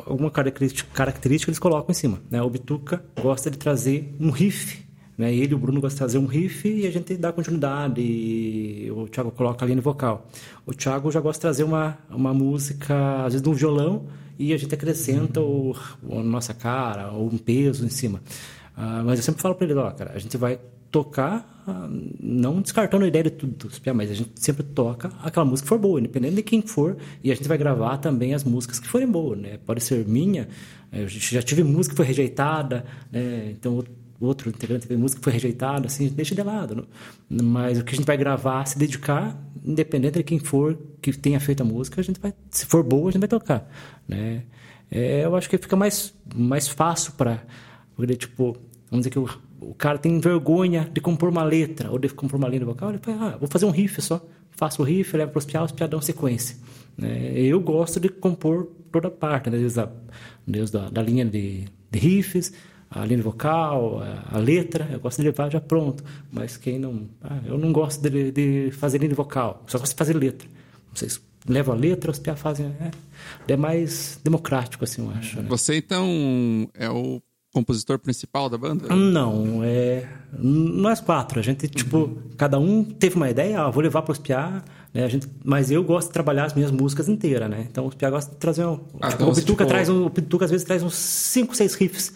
[SPEAKER 3] alguma característica, característica eles colocam em cima. Né? O Bituca gosta de trazer um riff, né? ele e o Bruno gostam de trazer um riff e a gente dá continuidade. E o Thiago coloca ali no vocal. O Thiago já gosta de trazer uma, uma música, às vezes, de um violão e a gente acrescenta o, a nossa cara ou um peso em cima. Uh, mas eu sempre falo para ele, ó, cara, a gente vai tocar, não descartando a ideia de tudo, mas a gente sempre toca aquela música que for boa, independente de quem for, e a gente vai gravar também as músicas que forem boas, né? Pode ser minha, Eu já tive música que foi rejeitada, né? Então outro integrante teve música que foi rejeitada, assim, deixa de lado. Mas o que a gente vai gravar, se dedicar, independente de quem for que tenha feito a música, a gente vai, se for boa, a gente vai tocar, né? É, eu acho que fica mais, mais fácil para, tipo, vamos dizer que o, o cara tem vergonha de compor uma letra ou de compor uma linha vocal, ele fala, ah, vou fazer um riff só, faço o riff, levo para os piados, os piados dão sequência. Né? Eu gosto de compor toda parte, né? desde, a, desde a, da linha de, de riffs, a linha vocal, a, a, letra, eu gosto de levar já pronto. Mas quem não. Ah, eu não gosto de, de, fazer linha vocal, só gosto de fazer letra. Vocês levam a letra, os piados fazem. É, é mais democrático, assim, eu acho. Né?
[SPEAKER 4] Você, então, é o compositor principal da banda?
[SPEAKER 3] Não, é. Nós quatro. A gente, tipo, uhum. cada um teve uma ideia, ah, vou levar para os piá, né? A gente, mas eu gosto de trabalhar as minhas músicas inteiras, né? Então os piá gostam de trazer um. Ah, tipo, então, o Pituca tipo... traz um, o Pituca às vezes traz uns 5, 6 riffs.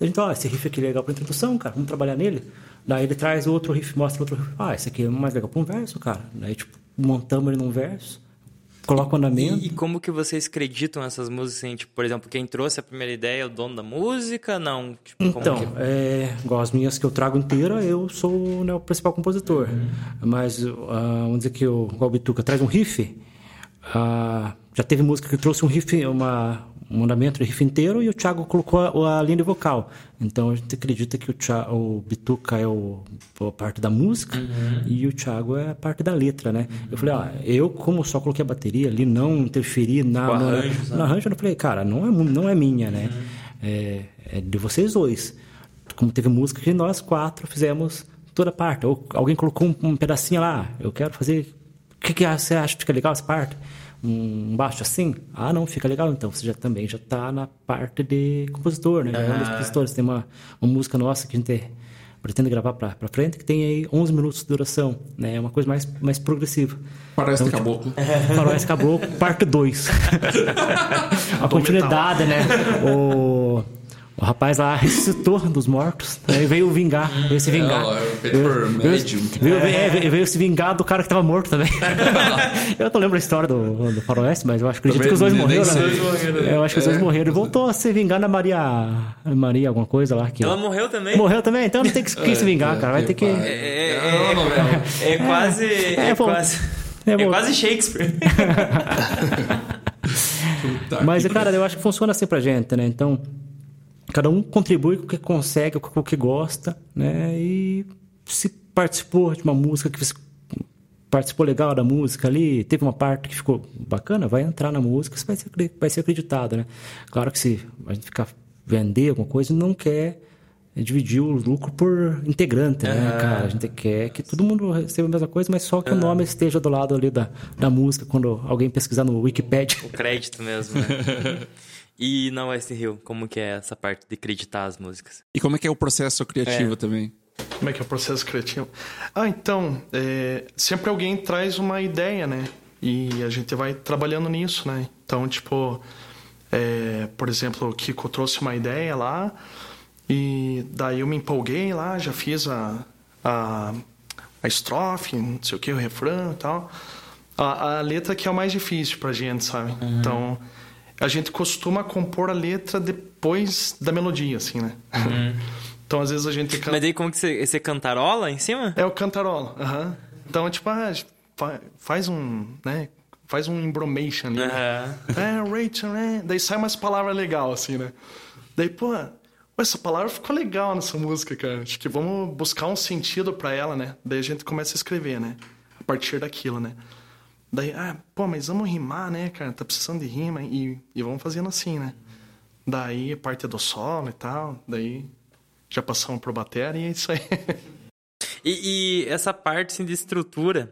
[SPEAKER 3] A gente, ó, oh, esse riff aqui é legal para introdução, cara, vamos trabalhar nele. Daí ele traz outro riff, mostra outro riff. Ah, esse aqui é mais legal para um verso, cara. Daí, tipo, montamos ele num verso coloca o andamento.
[SPEAKER 2] E, como que vocês acreditam essas músicas? Assim, tipo, por exemplo, quem trouxe a primeira ideia é o dono da música? Não?
[SPEAKER 3] Tipo, então, que... é, igual as minhas que eu trago inteira, eu sou né, o principal compositor. Uhum. Mas, uh, vamos dizer que o, o Bituca traz um riff, uh, já teve música que trouxe um riff, uma, um andamento de riff inteiro e o Thiago colocou a, a linha de vocal. Então a gente acredita que o, Thiago, o Bituca é o, a parte da música uhum. e o Thiago é a parte da letra, né? Uhum. Eu falei, ó, eu como só coloquei a bateria ali, não interferi na, no, arranjo, no arranjo, eu falei, cara, não é, não é minha, né? Uhum. É, é de vocês dois. Como teve música que nós quatro fizemos toda a parte. Ou alguém colocou um, um pedacinho lá, eu quero fazer. O que, que você acha que fica legal essa parte? Um baixo assim, ah, não, fica legal. Então você já também já está na parte de compositor, né? É um dos compositores. Tem uma, uma música nossa que a gente pretende gravar para frente que tem aí 11 minutos de duração, né? É uma coisa mais, mais progressiva.
[SPEAKER 4] Parece então, Caboclo.
[SPEAKER 3] Tipo, Parece Caboclo, parte 2. a continuidade, né? O o rapaz lá ressuscitou dos mortos, aí veio vingar, veio se vingar. É, veio, veio, veio, veio, se vingar do cara que tava morto também. eu não lembro a história do, do Faroeste, mas eu acho que, acredito que os dois morreram, né? Eu acho que os dois é. morreram. E voltou a se vingar na Maria. Maria, alguma coisa lá. Que,
[SPEAKER 2] Ela morreu também?
[SPEAKER 3] Morreu também, então não tem que, que se vingar, cara. Vai ter que.
[SPEAKER 2] É, é, é quase. É, quase. É, quase Shakespeare.
[SPEAKER 3] Mas, cara, eu acho que funciona assim pra gente, né? Então. Cada um contribui com o que consegue, com o que gosta, né? E se participou de uma música que você participou legal da música ali, teve uma parte que ficou bacana, vai entrar na música, você vai ser, vai ser acreditado, né? Claro que se a gente ficar vender alguma coisa, não quer dividir o lucro por integrante, né, uhum. cara? A gente quer que todo mundo receba a mesma coisa, mas só que o nome esteja do lado ali da, da música quando alguém pesquisar no Wikipedia.
[SPEAKER 2] O crédito mesmo, né? E na West Hill, como que é essa parte de acreditar as músicas?
[SPEAKER 4] E como é que é o processo criativo é. também?
[SPEAKER 1] Como é que é o processo criativo? Ah, então, é, sempre alguém traz uma ideia, né? E a gente vai trabalhando nisso, né? Então, tipo, é, por exemplo, o Kiko trouxe uma ideia lá e daí eu me empolguei lá, já fiz a, a, a estrofe, não sei o que, o refrão e tal. A, a letra que é o mais difícil pra gente, sabe? Uhum. Então a gente costuma compor a letra depois da melodia, assim, né? Uhum. então, às vezes a gente...
[SPEAKER 2] Mas daí como que você, você cantarola em cima?
[SPEAKER 1] É o cantarola, aham. Uhum. Então, tipo, ah, faz um, né? Faz um embromation ali. Uhum. Né? É, Rachel, né? Daí sai umas palavras legais, assim, né? Daí, pô, essa palavra ficou legal nessa música, cara. Acho que vamos buscar um sentido para ela, né? Daí a gente começa a escrever, né? A partir daquilo, né? Daí, ah, pô, mas vamos rimar, né, cara? Tá precisando de rima e, e vamos fazendo assim, né? Daí a parte do solo e tal, daí já passamos pro bateria e é isso aí.
[SPEAKER 2] e, e, essa parte assim, de estrutura,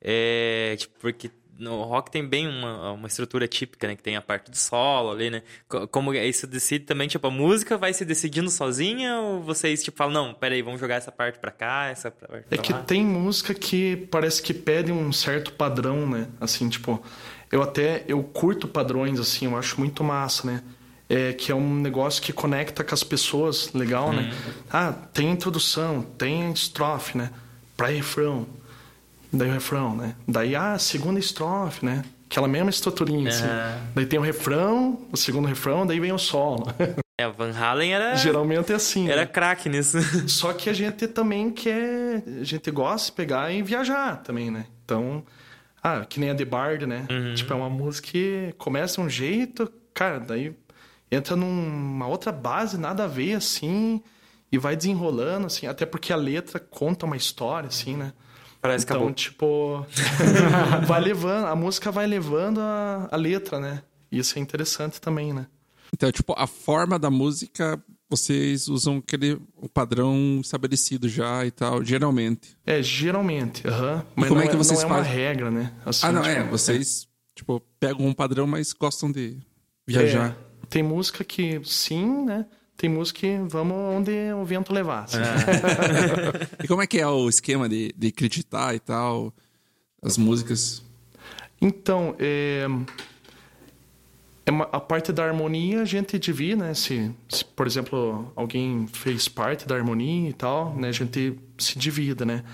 [SPEAKER 2] é, tipo, porque no rock tem bem uma, uma estrutura típica, né? Que tem a parte do solo ali, né? Como isso decide também, tipo, a música vai se decidindo sozinha ou vocês, tipo, falam, não, peraí, vamos jogar essa parte pra cá, essa parte pra
[SPEAKER 1] É que lá? tem música que parece que pede um certo padrão, né? Assim, tipo, eu até, eu curto padrões, assim, eu acho muito massa, né? É, que é um negócio que conecta com as pessoas, legal, né? Uhum. Ah, tem introdução, tem estrofe, né? Pra refrão, Daí o refrão, né? Daí a ah, segunda estrofe, né? aquela mesma estruturinha, assim. Daí tem o refrão, o segundo refrão, daí vem o solo.
[SPEAKER 2] É, o Van Halen era.
[SPEAKER 1] Geralmente é assim.
[SPEAKER 2] Era
[SPEAKER 1] né?
[SPEAKER 2] craque nisso.
[SPEAKER 1] Só que a gente também quer. A gente gosta de pegar e viajar também, né? Então. Ah, que nem a The Bard, né? Tipo, é uma música que começa um jeito, cara, daí entra numa outra base, nada a ver, assim, e vai desenrolando, assim, até porque a letra conta uma história, assim, né?
[SPEAKER 2] Parece que
[SPEAKER 1] então,
[SPEAKER 2] acabou.
[SPEAKER 1] tipo, vai levando, a música vai levando a, a letra, né? Isso é interessante também, né?
[SPEAKER 4] Então, tipo, a forma da música, vocês usam aquele o padrão estabelecido já e tal, geralmente.
[SPEAKER 1] É, geralmente, aham. Mas
[SPEAKER 4] como
[SPEAKER 1] não
[SPEAKER 4] é que vocês
[SPEAKER 1] não é uma
[SPEAKER 4] fazem?
[SPEAKER 1] regra, né? Assim,
[SPEAKER 4] ah, não,
[SPEAKER 1] tipo,
[SPEAKER 4] é. Vocês, tipo, pegam um padrão, mas gostam de viajar.
[SPEAKER 1] É, tem música que sim, né? Tem música que vamos onde o vento levar. assim.
[SPEAKER 4] E como é que é o esquema de, de acreditar e tal? As músicas.
[SPEAKER 1] Então, é, é uma- a parte da harmonia a gente divide, né? Se, se, por exemplo, alguém fez parte da harmonia e tal, né? A gente se divide, né?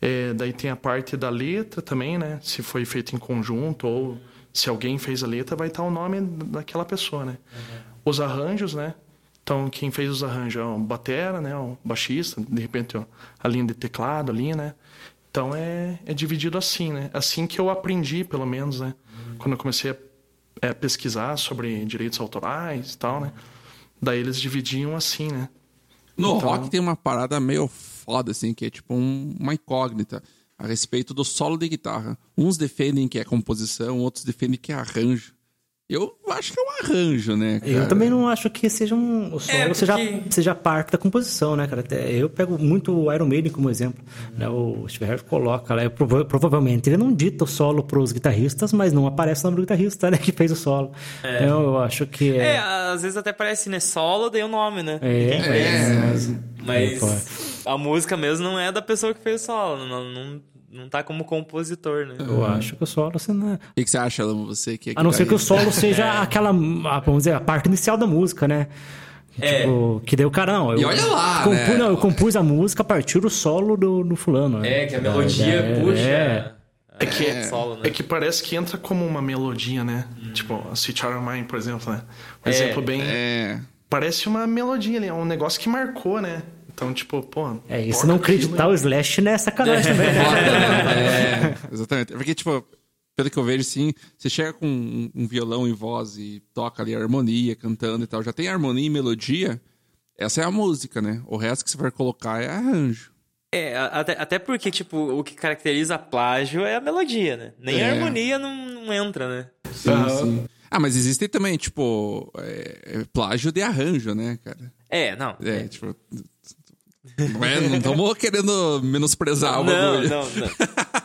[SPEAKER 1] É, daí tem a parte da letra também, né? Se foi feito em conjunto ou se alguém fez a letra, vai estar o nome daquela pessoa, né? Os arranjos, né? Então, quem fez os arranjos é o batera, né? O baixista, de repente ó, a linha de teclado ali, né? Então é, é dividido assim, né? Assim que eu aprendi, pelo menos, né? Quando eu comecei a é, pesquisar sobre direitos autorais e tal, né? Daí eles dividiam assim, né?
[SPEAKER 4] No
[SPEAKER 1] Então-
[SPEAKER 4] rock tem uma parada meio foda, assim, que é tipo um- uma incógnita a respeito do solo de guitarra. Uns defendem que é composição, outros defendem que é arranjo. Eu acho que é um arranjo, né?
[SPEAKER 3] Eu
[SPEAKER 4] cara?
[SPEAKER 3] também não acho que seja um, o solo
[SPEAKER 2] É,
[SPEAKER 3] seja,
[SPEAKER 2] porque-
[SPEAKER 3] seja parte da composição, né, cara? Até eu pego muito o Iron Maiden como exemplo. Né? O Steve Harris coloca lá, prova- provavelmente ele não dita o solo pros guitarristas, mas não aparece o nome do guitarrista, né, que fez o solo. Então, eu acho que
[SPEAKER 2] É,
[SPEAKER 3] é...
[SPEAKER 2] às vezes até parece, né? Solo, daí o nome, né?
[SPEAKER 3] É,
[SPEAKER 2] Quem fez.
[SPEAKER 3] é,
[SPEAKER 2] Mas
[SPEAKER 3] pô.
[SPEAKER 2] a música mesmo não é da pessoa que fez o solo. Não, não, não tá como compositor, né?
[SPEAKER 3] Eu acho que o solo, assim, não é...
[SPEAKER 4] O que, que você acha, Alan, você que é
[SPEAKER 3] A não ser que o solo seja aquela, a, vamos dizer, a parte inicial da música, né?
[SPEAKER 2] É.
[SPEAKER 3] Tipo, que deu cara, não.
[SPEAKER 4] E
[SPEAKER 3] eu
[SPEAKER 4] olha lá,
[SPEAKER 3] compus,
[SPEAKER 4] né?
[SPEAKER 3] Não, eu compus a música a partir do solo do, do fulano. né?
[SPEAKER 2] É, que a melodia
[SPEAKER 3] É,
[SPEAKER 2] puxa.
[SPEAKER 3] é.
[SPEAKER 1] É que,
[SPEAKER 2] é, solo, né?
[SPEAKER 1] é que parece que entra como uma melodia, né? Tipo, a Sweet Child of Mine, por exemplo, né? Um
[SPEAKER 2] É,
[SPEAKER 1] exemplo bem...
[SPEAKER 4] É.
[SPEAKER 1] Parece uma melodia ali, é um negócio que marcou, né? Então, tipo, pô...
[SPEAKER 3] É, e se não
[SPEAKER 1] aquilo,
[SPEAKER 3] acreditar
[SPEAKER 1] né?
[SPEAKER 3] o Slash, né? É sacanagem também.
[SPEAKER 4] É, exatamente. Porque, tipo, pelo que eu vejo, sim, você chega com um, um violão e voz e toca ali a harmonia, cantando e tal, já tem harmonia e melodia, essa é a música, né? O resto que você vai colocar é arranjo.
[SPEAKER 2] É, a- até, até porque, tipo, o que caracteriza plágio é a melodia, né? Nem a
[SPEAKER 4] É.
[SPEAKER 2] harmonia não, não entra, né?
[SPEAKER 4] Sim, sim. Ah, mas existem também, tipo, é, é plágio de arranjo, né, cara?
[SPEAKER 2] É, não.
[SPEAKER 4] É, tipo. É- não estamos querendo menosprezar o
[SPEAKER 2] não,
[SPEAKER 4] bagulho.
[SPEAKER 2] não, não.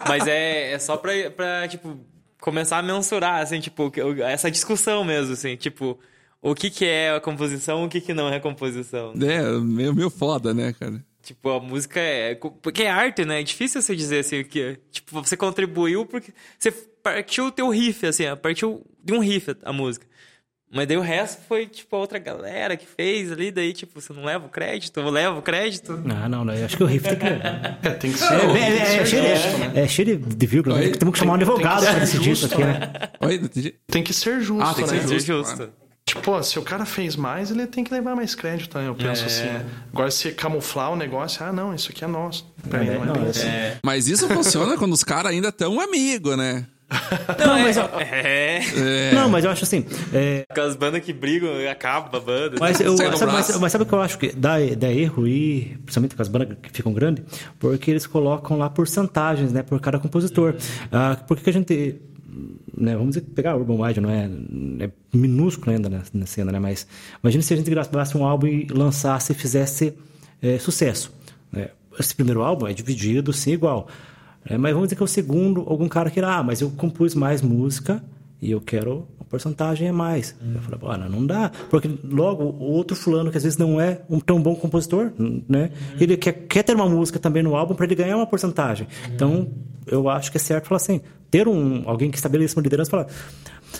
[SPEAKER 2] Mas é, é só pra, pra, tipo, começar a mensurar, assim, tipo, essa discussão mesmo, assim, tipo, o que que é a composição, o que que não é composição.
[SPEAKER 4] É, meio, meio foda, né, cara?
[SPEAKER 2] Tipo, a música é... Porque é arte, né? É difícil você dizer, assim, que... Tipo, você contribuiu porque você partiu o teu riff, assim, partiu de um riff a música. Mas daí o resto foi, tipo, a outra galera que fez ali, daí, tipo, você não leva o crédito, eu levo o crédito.
[SPEAKER 3] Não, não, não. Eu acho que o riff tem que.
[SPEAKER 1] É, tem que ser...
[SPEAKER 3] É,
[SPEAKER 1] tem
[SPEAKER 3] é, é,
[SPEAKER 1] ser
[SPEAKER 3] é,
[SPEAKER 1] né?
[SPEAKER 3] de, é cheio de, vírgula. né?
[SPEAKER 4] Oi?
[SPEAKER 3] Temos que chamar um advogado
[SPEAKER 1] ser
[SPEAKER 3] pra decidir isso aqui,
[SPEAKER 1] né?
[SPEAKER 3] né?
[SPEAKER 4] Oi.
[SPEAKER 1] Tem que ser justo,
[SPEAKER 4] Ah, tem que ser
[SPEAKER 1] né?
[SPEAKER 2] Ser
[SPEAKER 4] justo.
[SPEAKER 1] Tipo, se o cara fez mais, ele tem que levar mais crédito, né? Eu penso
[SPEAKER 2] É.
[SPEAKER 1] assim, né? Agora, se camuflar o negócio, ah, não, isso aqui é nosso. Peraí,
[SPEAKER 3] É,
[SPEAKER 1] não é
[SPEAKER 3] não, é-
[SPEAKER 1] assim.
[SPEAKER 4] Mas isso funciona quando os caras ainda estão amigos, né?
[SPEAKER 2] Não,
[SPEAKER 3] mas
[SPEAKER 2] é,
[SPEAKER 3] eu-
[SPEAKER 2] é...
[SPEAKER 4] É.
[SPEAKER 3] Não, mas eu acho assim. é,
[SPEAKER 2] Aquelas bandas que brigam, acaba a banda.
[SPEAKER 3] Mas, eu,
[SPEAKER 4] Sai no
[SPEAKER 3] sabe, mas, mas sabe o que eu acho que dá, dá erro e principalmente com as bandas que ficam grandes? Porque eles colocam lá porcentagens, né? Por cada compositor. Ah, por que que a gente. Né, vamos dizer, pegar Urban Wide, não é, é minúsculo ainda na, na cena, né? Mas imagina se a gente gravasse um álbum e lançasse e fizesse é, sucesso. Né? Esse primeiro álbum é dividido, sim, igual. É, mas vamos dizer que o segundo, algum cara que ah, mas eu compus mais música e eu quero a porcentagem é mais. Eu falei, olha, não dá. Porque logo o outro fulano, que às vezes não é um tão bom compositor, né? Ele quer, quer ter uma música também no álbum para ele ganhar uma porcentagem. Então, eu acho que é certo falar assim, ter um, alguém que estabeleça uma liderança falar,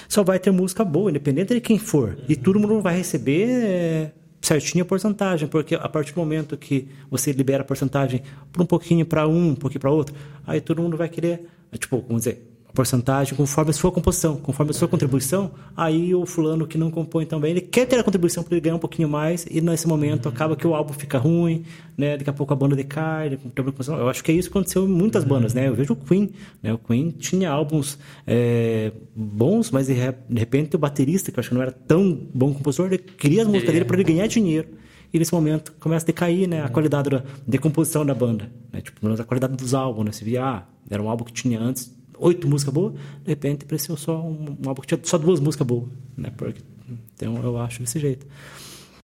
[SPEAKER 3] só vai ter música boa, independente de quem for. E todo mundo vai receber é, certinho a porcentagem, porque a partir do momento que você libera a porcentagem por um pouquinho para um, um pouquinho para outro, aí todo mundo vai querer, tipo, vamos dizer, porcentagem conforme a sua composição, conforme a sua contribuição. Aí o fulano que não compõe também, ele quer ter a contribuição para ele ganhar um pouquinho mais e nesse momento acaba que o álbum fica ruim, né? Daqui a pouco a banda decai. Eu acho que é isso que aconteceu em muitas bandas, né? Eu vejo o Queen, né? O Queen tinha álbuns é, bons, mas de repente o baterista, que eu acho que não era tão bom compositor, ele queria as músicas dele para ele ganhar dinheiro e nesse momento começa a decair né, a qualidade da decomposição da banda. Né? Tipo, a qualidade dos álbuns. Né? Você via, ah, era um álbum que tinha antes oito músicas boas, de repente apareceu só um, um, álbum que tinha só duas músicas boas. Né? Porque, então eu acho desse jeito.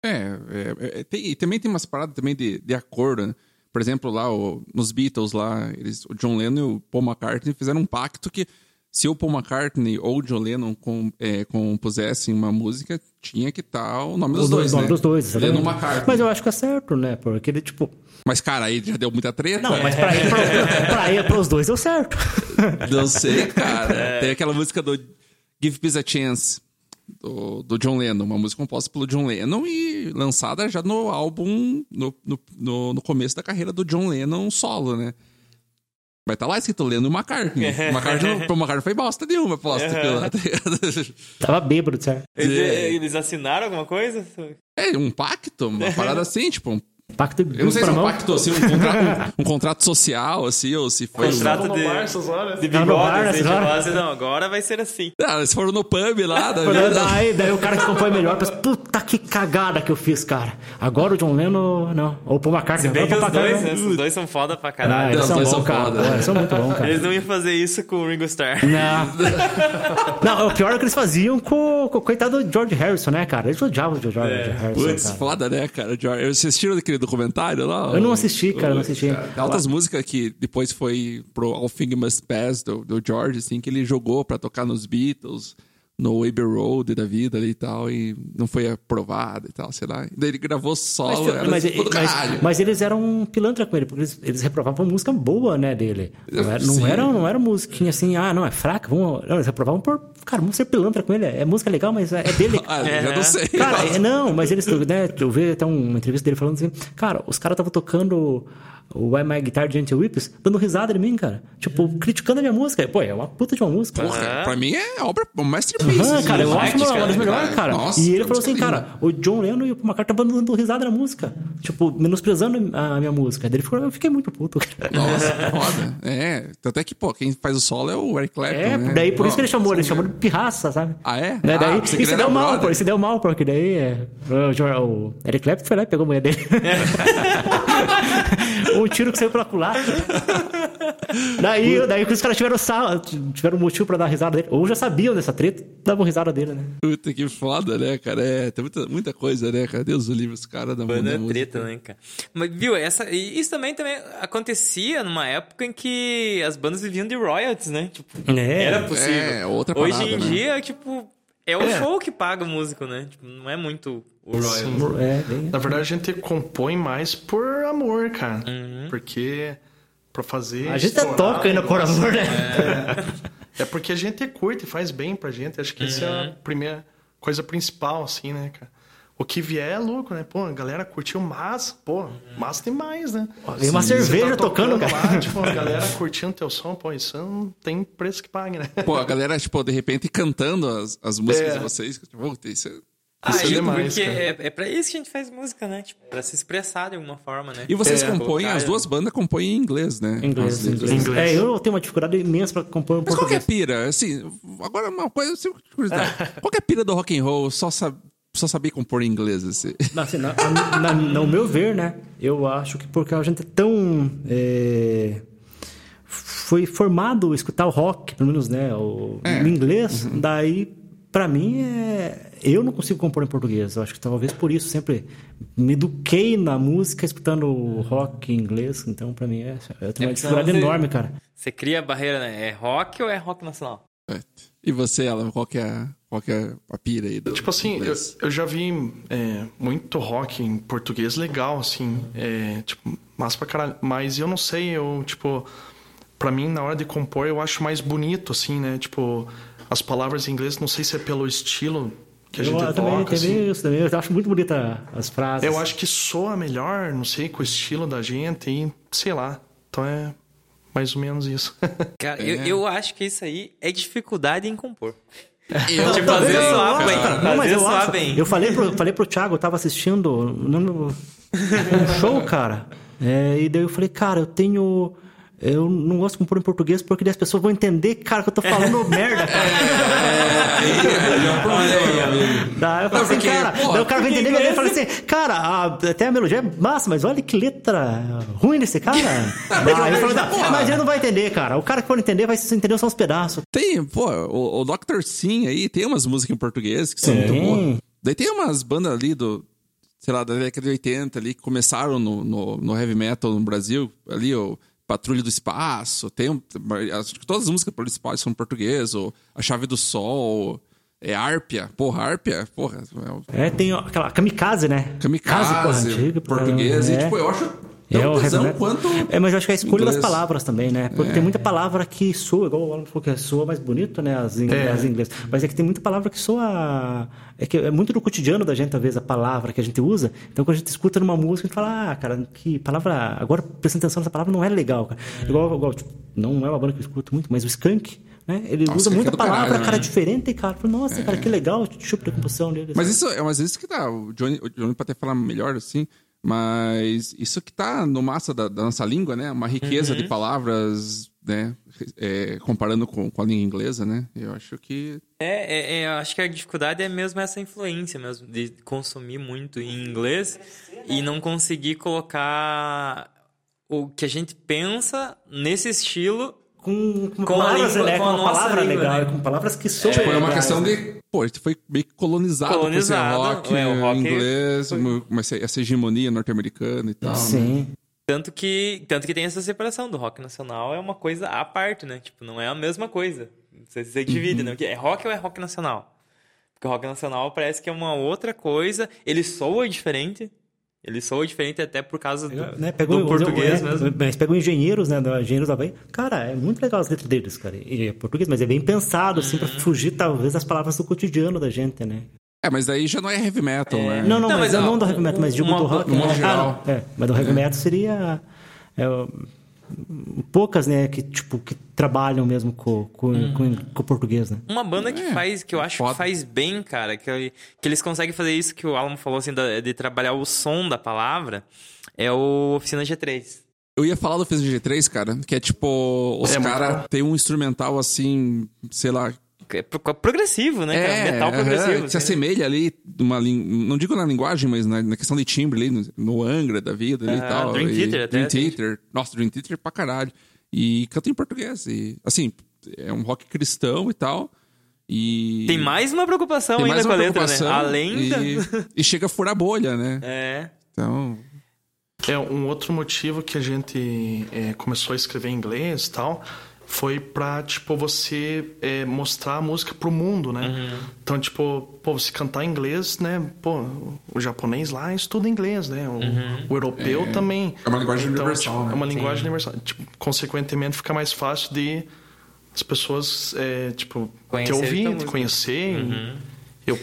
[SPEAKER 4] É, é, é tem, e também tem umas paradas também de, de acordo, né? Por exemplo, lá o, nos Beatles, lá, eles, o John Lennon e o Paul McCartney fizeram um pacto que se o Paul McCartney ou o John Lennon com, é, compusessem uma música, tinha que estar tá o nome dos o dois,
[SPEAKER 3] nome
[SPEAKER 4] né?
[SPEAKER 3] dos dois.
[SPEAKER 4] Lennon McCartney.
[SPEAKER 3] Mas eu acho que é certo, né? Porque ele, tipo...
[SPEAKER 4] Mas, cara, aí já deu muita treta.
[SPEAKER 3] Não, mas pra, ir, pra, pra ir pros dois deu certo.
[SPEAKER 4] Não sei, cara. É. Tem aquela música do Give Peace a Chance, do, do, John Lennon. Uma música composta pelo John Lennon e lançada já no álbum, no, no, no começo da carreira do John Lennon solo, né? Vai estar tá lá escrito lendo McCartney. McCartney, o McCartney foi bosta nenhuma, aposto. Uhum.
[SPEAKER 3] Tava bêbado, certo?
[SPEAKER 2] Eles, eles assinaram alguma coisa?
[SPEAKER 4] É, um pacto, uma parada assim, tipo, um
[SPEAKER 3] Pacto
[SPEAKER 4] de Eu não sei se é um pacto, assim, um contrato, um, um contrato social, assim, ou se foi...
[SPEAKER 2] Contrato
[SPEAKER 1] um...
[SPEAKER 2] de,
[SPEAKER 1] horas.
[SPEAKER 2] de bigode, bar, assim, assim, não, agora vai ser assim.
[SPEAKER 4] Ah, eles foram no pub lá. Da
[SPEAKER 3] daí, daí o cara que compõe melhor pensa, puta que cagada que eu fiz, cara. Agora o John Lennon, não. Ou Paul McCartney.
[SPEAKER 2] Se bem que os dois, né, os dois são foda pra caralho.
[SPEAKER 3] Ah, eles
[SPEAKER 2] não,
[SPEAKER 3] são bons, cara. É, eles são muito bons, cara.
[SPEAKER 2] Eles não iam fazer isso com o Ringo Starr.
[SPEAKER 3] Não. não, o pior é que eles faziam com, com o coitado do George Harrison, né, cara? Eles odiavam o George é. Harrison,
[SPEAKER 4] Putz, foda, né, cara? Vocês assistiram aquele documentário lá?
[SPEAKER 3] Eu não assisti, cara, não assisti.
[SPEAKER 4] Tem altas músicas que depois foi pro All Things Must Pass do, do George, assim, que ele jogou pra tocar nos Beatles no Abbey Road da vida ali e tal, e não foi aprovado e tal, sei lá. Daí ele gravou solo, mas,
[SPEAKER 3] mas, mas, mas, eles eram pilantra com ele, porque eles, eles reprovavam música boa, né, dele. Não era, não era, não era musiquinha assim, ah, não, é fraca, vamos... Não, eles reprovavam por, cara, vamos ser pilantra com ele, é música legal, mas é dele.
[SPEAKER 4] ah, é. já não sei.
[SPEAKER 3] Cara, é, não, mas eles, né, eu vi até uma entrevista dele falando assim, cara, os caras estavam tocando o Why My Guitar Gentle Whips, dando risada de mim, cara. Tipo, criticando a minha música. Pô, é uma puta de uma música.
[SPEAKER 4] Porra, uhum. pra mim é obra, um masterpiece.
[SPEAKER 3] Uhum, cara, eu acho uma, uma das melhores, cara. Nossa, e ele falou assim, cara, o John Lennon e o McCartney estavam dando risada na música. Tipo, menosprezando a minha música. Daí ele falou, eu fiquei muito puto.
[SPEAKER 4] Nossa, foda. É, até que, pô, quem faz o solo é o Eric Clapton,
[SPEAKER 3] É,
[SPEAKER 4] né?
[SPEAKER 3] daí por isso que ele chamou, ele chamou de pirraça, sabe?
[SPEAKER 4] Ah, é?
[SPEAKER 3] Né, daí,
[SPEAKER 4] ah,
[SPEAKER 3] e se deu mal, pô, se deu mal, porque daí é, o, o Eric Clapton foi lá e pegou a mulher dele. um tiro que saiu pela culatra. daí, daí os caras tiveram, sal, tiveram motivo pra dar risada dele. Ou já sabiam dessa treta, davam risada dele, né?
[SPEAKER 4] Puta que foda, né, cara? É, tem muita, muita coisa, né, cara? Deus o livre, os caras da
[SPEAKER 2] Banda é treta, né, cara? Mas, viu, essa, isso também, também acontecia numa época em que as bandas viviam de royalties, né? Tipo,
[SPEAKER 3] é,
[SPEAKER 2] era possível.
[SPEAKER 4] É, outra parada,
[SPEAKER 2] Hoje em
[SPEAKER 4] né?
[SPEAKER 2] dia, tipo, é o é. show que paga o músico, né? Tipo, não é muito o royalties.
[SPEAKER 3] É, bem...
[SPEAKER 1] Na verdade, a gente compõe mais por amor, cara. Uhum. Porque pra fazer.
[SPEAKER 3] A gente até toca ainda por amor, né?
[SPEAKER 1] É, é porque a gente curte e faz bem pra gente. Acho que uhum. essa é a uhum. primeira coisa principal, assim, né, cara? O que vier é louco, né? Pô, a galera curtiu massa, pô, massa demais, né?
[SPEAKER 3] Vem uma cerveja tá tocando,
[SPEAKER 1] tocando,
[SPEAKER 3] cara.
[SPEAKER 1] Lá, tipo, a galera curtindo teu som, pô, isso não tem preço que pague, né?
[SPEAKER 4] Pô, a galera, tipo, de repente cantando as, as músicas é. de vocês. Tipo, isso é
[SPEAKER 2] ah, isso é demais, porque é, é pra isso que a gente faz música, né? Tipo, pra se expressar de alguma forma, né?
[SPEAKER 4] E vocês
[SPEAKER 2] é,
[SPEAKER 4] compõem, as duas bandas compõem em inglês, né?
[SPEAKER 3] Inglês, inglês. inglês. É, eu tenho uma dificuldade imensa pra compor em
[SPEAKER 4] Mas
[SPEAKER 3] português.
[SPEAKER 4] qual que é a pira? Assim, agora uma coisa, assim, curiosidade. qual que é a pira do rock and roll? Só sabe só sabia compor em inglês, assim.
[SPEAKER 3] assim na, na, no meu ver, né? Eu acho que porque a gente é tão... É, foi formado a escutar o rock, pelo menos, né? O, é. Em inglês, uhum. daí para mim é eu não consigo compor em português. Eu acho que talvez por isso sempre me eduquei na música escutando rock em inglês. Então, para mim, é, é uma é dificuldade você, enorme, cara.
[SPEAKER 2] Você cria a barreira, né? É rock ou é rock nacional?
[SPEAKER 4] É. E você, ela, qual que é, qual que é a pira aí? Do,
[SPEAKER 1] tipo assim, eu, eu, já vi é, muito rock em português legal, assim. É, tipo, massa pra caralho. Mas eu não sei, eu, tipo... Pra mim, na hora de compor, eu acho mais bonito, assim, né? Tipo, as palavras em inglês, não sei se é pelo estilo que a gente eu,
[SPEAKER 3] também,
[SPEAKER 1] toca.
[SPEAKER 3] Também, assim. também, eu acho muito bonita as frases.
[SPEAKER 1] Eu acho que soa melhor, não sei, com o estilo da gente e sei lá. Então é mais ou menos isso.
[SPEAKER 2] Cara, eu, eu acho que isso aí é dificuldade em compor.
[SPEAKER 4] Eu
[SPEAKER 2] Tipo,
[SPEAKER 3] Não,
[SPEAKER 2] às vezes
[SPEAKER 3] eu
[SPEAKER 2] soar bem.
[SPEAKER 3] Não, mas eu
[SPEAKER 2] soar
[SPEAKER 3] acho.
[SPEAKER 2] bem.
[SPEAKER 3] Eu falei pro, falei pro Thiago, eu tava assistindo no, um show, cara. é, e daí eu falei, cara, eu tenho. Eu não gosto de compor em português porque as pessoas vão entender, cara, que eu tô falando merda, cara. Daí eu falei
[SPEAKER 4] Não,
[SPEAKER 3] assim,
[SPEAKER 4] porque,
[SPEAKER 3] cara,
[SPEAKER 4] pô,
[SPEAKER 3] daí o cara vai entender, eu falei assim, cara, a- até a melodia é massa, mas olha que letra ruim desse cara. Daí eu falei, "Não, mas ele não vai entender, cara. O cara que for entender vai entender só uns pedaços.
[SPEAKER 4] Tem, pô, o, o Dr. Sim aí tem umas músicas em português que são muito boas. Daí tem umas bandas ali do, sei lá, da década de 80 ali que começaram no, no, no heavy metal no Brasil, ali o Patrulha do Espaço, tem um, acho que todas as músicas do Espaço são em português, ou A Chave do Sol, é Árpia, porra, Árpia, porra, é
[SPEAKER 3] É, tem aquela kamikaze, né?
[SPEAKER 4] Kamikaze,
[SPEAKER 3] porra, antiga,
[SPEAKER 4] português,
[SPEAKER 3] é.
[SPEAKER 4] e tipo, eu acho tão
[SPEAKER 3] o heavy
[SPEAKER 4] tesão
[SPEAKER 3] metal.
[SPEAKER 4] quanto
[SPEAKER 3] É, mas eu acho que é a escolha das
[SPEAKER 4] inglês.
[SPEAKER 3] palavras também, né? Porque tem muita palavra que soa, igual o Alan falou que soa mais bonito, né? As, in-
[SPEAKER 1] É.
[SPEAKER 3] as inglesas. Mas é que tem muita palavra que soa. É que é muito do cotidiano da gente, talvez, a palavra que a gente usa. Então, quando a gente escuta numa música, a gente fala, ah, cara, que palavra. Agora, prestando atenção nessa palavra, não é legal, cara. Igual, igual tipo, não é uma banda que eu escuto muito, mas o Skunk. Né? Ele
[SPEAKER 4] Nossa,
[SPEAKER 3] usa
[SPEAKER 4] Skunk
[SPEAKER 3] muita
[SPEAKER 4] é
[SPEAKER 3] palavra,
[SPEAKER 4] caralho,
[SPEAKER 3] cara,
[SPEAKER 4] né?
[SPEAKER 3] diferente, cara. Fala, Nossa, cara, que legal, tipo de composição dele.
[SPEAKER 4] Mas isso é mas isso que tá. O Johnny, o Johnny pode até falar melhor assim. Mas isso que tá no massa da, da nossa língua, né? Uma riqueza
[SPEAKER 3] Uhum.
[SPEAKER 4] de palavras, né? É, comparando com, com a língua inglesa, né? Eu acho que.
[SPEAKER 2] É, é, é, eu acho que a dificuldade é mesmo essa influência mesmo, de consumir muito em inglês e não conseguir colocar o que a gente pensa nesse estilo.
[SPEAKER 3] Com, com,
[SPEAKER 2] Com
[SPEAKER 3] palavras,
[SPEAKER 2] língua-
[SPEAKER 3] né?
[SPEAKER 2] com
[SPEAKER 3] uma palavra
[SPEAKER 2] língua,
[SPEAKER 3] legal,
[SPEAKER 2] né?
[SPEAKER 3] com palavras que soam
[SPEAKER 4] Tipo, é uma
[SPEAKER 3] legais,
[SPEAKER 4] questão
[SPEAKER 3] né?
[SPEAKER 4] de. Pô, a gente foi meio que colonizado,
[SPEAKER 2] Colonizado,
[SPEAKER 4] por esse rock,
[SPEAKER 2] é, o rock
[SPEAKER 4] inglês, uma, uma- essa hegemonia norte-americana e tal. né?
[SPEAKER 3] Sim.
[SPEAKER 2] Tanto que, tanto que tem essa separação do rock nacional, é uma coisa à parte, né? Tipo, não é a mesma coisa. Você, você divide,
[SPEAKER 3] Uhum.
[SPEAKER 2] né? Porque É rock ou é rock nacional? Porque o rock nacional parece que é uma outra coisa, ele soa diferente. Ele soa diferente até por causa do,
[SPEAKER 3] Né, pegou,
[SPEAKER 2] do português
[SPEAKER 3] é,
[SPEAKER 2] mesmo.
[SPEAKER 3] Mas pegou engenheiros, né? Engenheiros da Bahia. Cara, é muito legal as letras deles, cara. E é português, mas é bem pensado, assim,
[SPEAKER 2] Uhum.
[SPEAKER 3] pra fugir, talvez, das palavras do cotidiano da gente, né?
[SPEAKER 4] É, mas daí já não é heavy metal, né?
[SPEAKER 3] Não, não,
[SPEAKER 2] Não,
[SPEAKER 3] mas,
[SPEAKER 2] mas, ó,
[SPEAKER 3] não do heavy metal, mas digo
[SPEAKER 2] uma-
[SPEAKER 3] do rock.
[SPEAKER 4] no
[SPEAKER 3] né?
[SPEAKER 4] geral.
[SPEAKER 3] Ah, não, é, mas do heavy metal seria... é, poucas, né, que, tipo, que trabalham mesmo com, com,
[SPEAKER 2] Uhum.
[SPEAKER 3] com, com o português, né?
[SPEAKER 2] Uma banda que
[SPEAKER 4] É,
[SPEAKER 2] faz, que eu acho
[SPEAKER 4] foda.
[SPEAKER 2] que faz bem, cara, que, que eles conseguem fazer isso que o Alan falou, assim, da- de trabalhar o som da palavra, é o Oficina G3.
[SPEAKER 4] Eu ia falar do Fez G3, cara, que é tipo, os
[SPEAKER 1] É, muito bom.
[SPEAKER 4] têm um instrumental assim, sei lá.
[SPEAKER 2] É pro- progressivo, né, cara? Metal progressivo.
[SPEAKER 4] se
[SPEAKER 2] assim.
[SPEAKER 4] assemelha ali, numa lin- não digo na linguagem, mas na, na questão de timbre ali, no, no Angra da vida ali e
[SPEAKER 2] Aham,
[SPEAKER 4] tal.
[SPEAKER 2] Dream
[SPEAKER 4] e,
[SPEAKER 2] Theater até,
[SPEAKER 4] Dream. Theater. Nossa, Dream Theater pra caralho. E canta em português. E, assim, é um rock cristão e tal. E.
[SPEAKER 2] Tem mais uma preocupação
[SPEAKER 4] tem
[SPEAKER 2] ainda
[SPEAKER 4] mais
[SPEAKER 2] com
[SPEAKER 4] uma
[SPEAKER 2] a letra, né? Além
[SPEAKER 4] e,
[SPEAKER 2] da...
[SPEAKER 4] e chega a furar bolha, né?
[SPEAKER 2] É.
[SPEAKER 4] Então.
[SPEAKER 1] É um outro motivo que a gente é, começou a escrever em inglês e tal foi pra, tipo, você é, mostrar a música pro mundo, né?
[SPEAKER 2] Uhum.
[SPEAKER 1] Então, tipo, pô, você cantar inglês, né? Pô, o japonês lá estuda inglês, né? O,
[SPEAKER 2] Uhum.
[SPEAKER 1] o europeu também.
[SPEAKER 4] É uma linguagem universal,
[SPEAKER 1] tipo,
[SPEAKER 4] né?
[SPEAKER 1] É uma linguagem universal. Tipo, consequentemente, fica mais fácil de as pessoas, é, tipo,
[SPEAKER 2] Conhecer
[SPEAKER 1] ter
[SPEAKER 2] tua
[SPEAKER 1] ouvido,
[SPEAKER 2] música.
[SPEAKER 1] conhecer.
[SPEAKER 2] Uhum.
[SPEAKER 1] Eu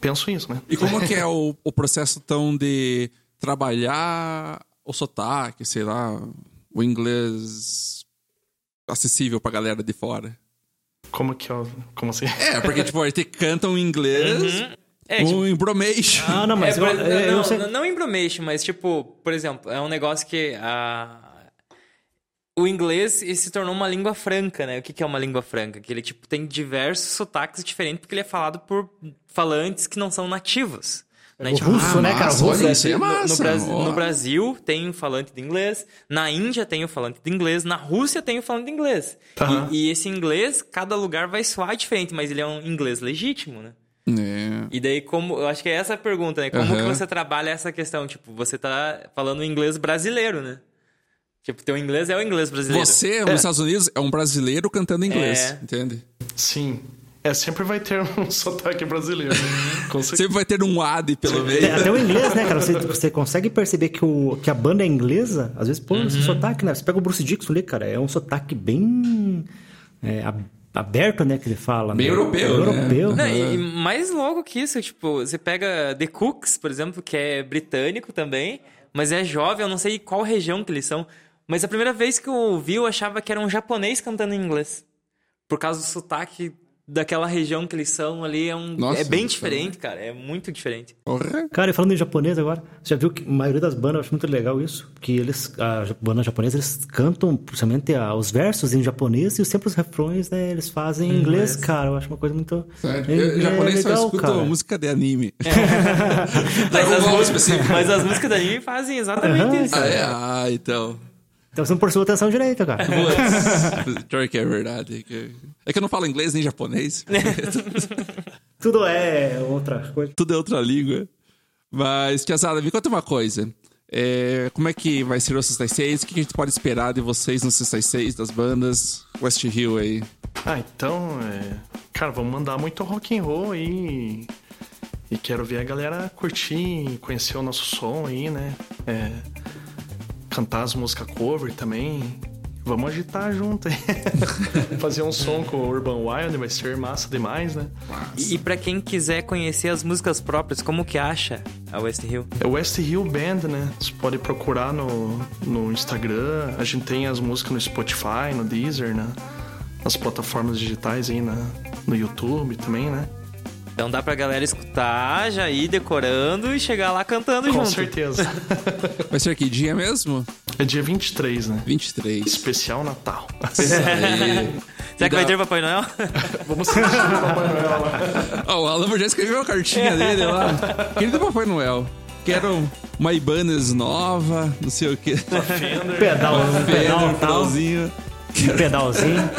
[SPEAKER 1] penso isso, né?
[SPEAKER 4] E como que é o, o processo, então, de trabalhar o sotaque, sei lá, o inglês acessível pra galera de fora?
[SPEAKER 1] Como que eu... Como assim?
[SPEAKER 4] É, porque, tipo, a gente canta um inglês,
[SPEAKER 2] É,
[SPEAKER 4] um
[SPEAKER 2] tipo,
[SPEAKER 4] embromation.
[SPEAKER 3] Ah, não, mas
[SPEAKER 2] é,
[SPEAKER 3] eu,
[SPEAKER 2] por-
[SPEAKER 3] eu, eu
[SPEAKER 2] não,
[SPEAKER 3] sei-
[SPEAKER 2] não, não embromation, mas tipo, por exemplo, é um negócio que a... o inglês se tornou uma língua franca, né? O que que é uma língua franca? Que ele tipo tem diversos sotaques diferentes porque ele é falado por falantes que não são nativos. Né?
[SPEAKER 3] O
[SPEAKER 2] Tipo,
[SPEAKER 3] russo, né, cara? O
[SPEAKER 4] massa,
[SPEAKER 3] russo
[SPEAKER 4] olha,
[SPEAKER 3] é
[SPEAKER 4] isso é
[SPEAKER 2] no, no
[SPEAKER 4] massa.
[SPEAKER 2] Brasil, no Brasil tem um falante de inglês, na Índia tem o falante de inglês, na Rússia tem o falante de inglês.
[SPEAKER 1] Aham.
[SPEAKER 2] E, e esse inglês, cada lugar vai soar diferente, mas ele é um inglês legítimo, né?
[SPEAKER 4] É.
[SPEAKER 2] E daí, como. Eu acho que é essa a pergunta, né? Como
[SPEAKER 4] Aham.
[SPEAKER 2] que você trabalha essa questão? Tipo, você tá falando inglês brasileiro, né? Tipo, teu inglês é o inglês brasileiro.
[SPEAKER 4] Você, nos Estados Unidos, é um brasileiro cantando inglês,
[SPEAKER 2] É.
[SPEAKER 4] entende?
[SPEAKER 1] Sim. É, sempre vai ter um sotaque brasileiro. Certeza.
[SPEAKER 4] Sempre vai ter um ad pelo meio.
[SPEAKER 3] É, Até o inglês, né, cara? Você, você consegue perceber que, o, que a banda é inglesa, às vezes, pô,
[SPEAKER 2] Uhum.
[SPEAKER 3] esse sotaque, né? Você pega o Bruce Dixon ali, cara, é um sotaque bem é, ab- aberto, né, que ele fala.
[SPEAKER 4] Bem
[SPEAKER 3] né?
[SPEAKER 4] europeu, né?
[SPEAKER 3] europeu.
[SPEAKER 2] Não, e, e mais louco que isso, tipo, você pega The Cooks, por exemplo, que é britânico também, mas é jovem, eu não sei qual região que eles são, Mas a primeira vez que eu ouvi, eu achava que era um japonês cantando em inglês. Por causa do sotaque daquela região que eles são ali, é, um,
[SPEAKER 4] Nossa,
[SPEAKER 2] é bem diferente, cara. É muito diferente.
[SPEAKER 3] Cara, e falando em japonês agora, você já viu que a maioria das bandas, eu acho muito legal isso, que eles, a banda japonesa, eles cantam principalmente ah, os versos em japonês e sempre os refrões, né, eles fazem em inglês, cara. Eu acho uma coisa muito...
[SPEAKER 4] Sério.
[SPEAKER 3] é-
[SPEAKER 4] Eu, japonês
[SPEAKER 3] é
[SPEAKER 4] só
[SPEAKER 3] legal,
[SPEAKER 4] escuta
[SPEAKER 3] cara.
[SPEAKER 4] música de anime.
[SPEAKER 2] Mas
[SPEAKER 4] Dragon
[SPEAKER 2] as, músicas, mas as músicas da anime fazem exatamente
[SPEAKER 3] Aham,
[SPEAKER 2] isso.
[SPEAKER 4] Ah, é? Ah, então.
[SPEAKER 3] Então você não prestou atenção direito, cara.
[SPEAKER 4] Pior que é verdade. É que eu não falo inglês nem japonês.
[SPEAKER 3] Tudo é outra coisa.
[SPEAKER 4] Tudo é outra língua. Mas, Tiazada, me conta uma coisa. É, como é que vai ser o 66? O que a gente pode esperar de vocês no 66, das bandas West Hill aí?
[SPEAKER 1] Ah, então, é... cara, vamos mandar muito rock and roll aí. E quero ver a galera curtir, conhecer o nosso som aí, né? É... Cantar as músicas cover também. Vamos agitar junto aí. Fazer um som com o Urban Wild vai ser massa demais, né?
[SPEAKER 2] E, e pra quem quiser conhecer as músicas próprias, como que acha a West Hill?
[SPEAKER 1] É West Hill Band, né? Você pode procurar no, no Instagram. A gente tem as músicas no Spotify, no Deezer, né? Nas plataformas digitais aí na, no YouTube também, né?
[SPEAKER 2] Então dá pra galera escutar, já ir decorando e chegar lá cantando
[SPEAKER 1] Com
[SPEAKER 2] junto.
[SPEAKER 1] certeza.
[SPEAKER 4] Vai ser que dia mesmo?
[SPEAKER 1] É dia 23, né?
[SPEAKER 4] 23.
[SPEAKER 1] Especial Natal.
[SPEAKER 4] Isso aí.
[SPEAKER 2] Será que vai ter Papai Noel?
[SPEAKER 1] Vamos assistir o Papai Noel lá.
[SPEAKER 4] Ó, o Alan já escreveu a cartinha dele lá. Querido Papai Noel, quero uma Ibanez nova, não sei o que.
[SPEAKER 3] Pedal, pedal,
[SPEAKER 4] Pedro,
[SPEAKER 3] tal, um pedalzinho.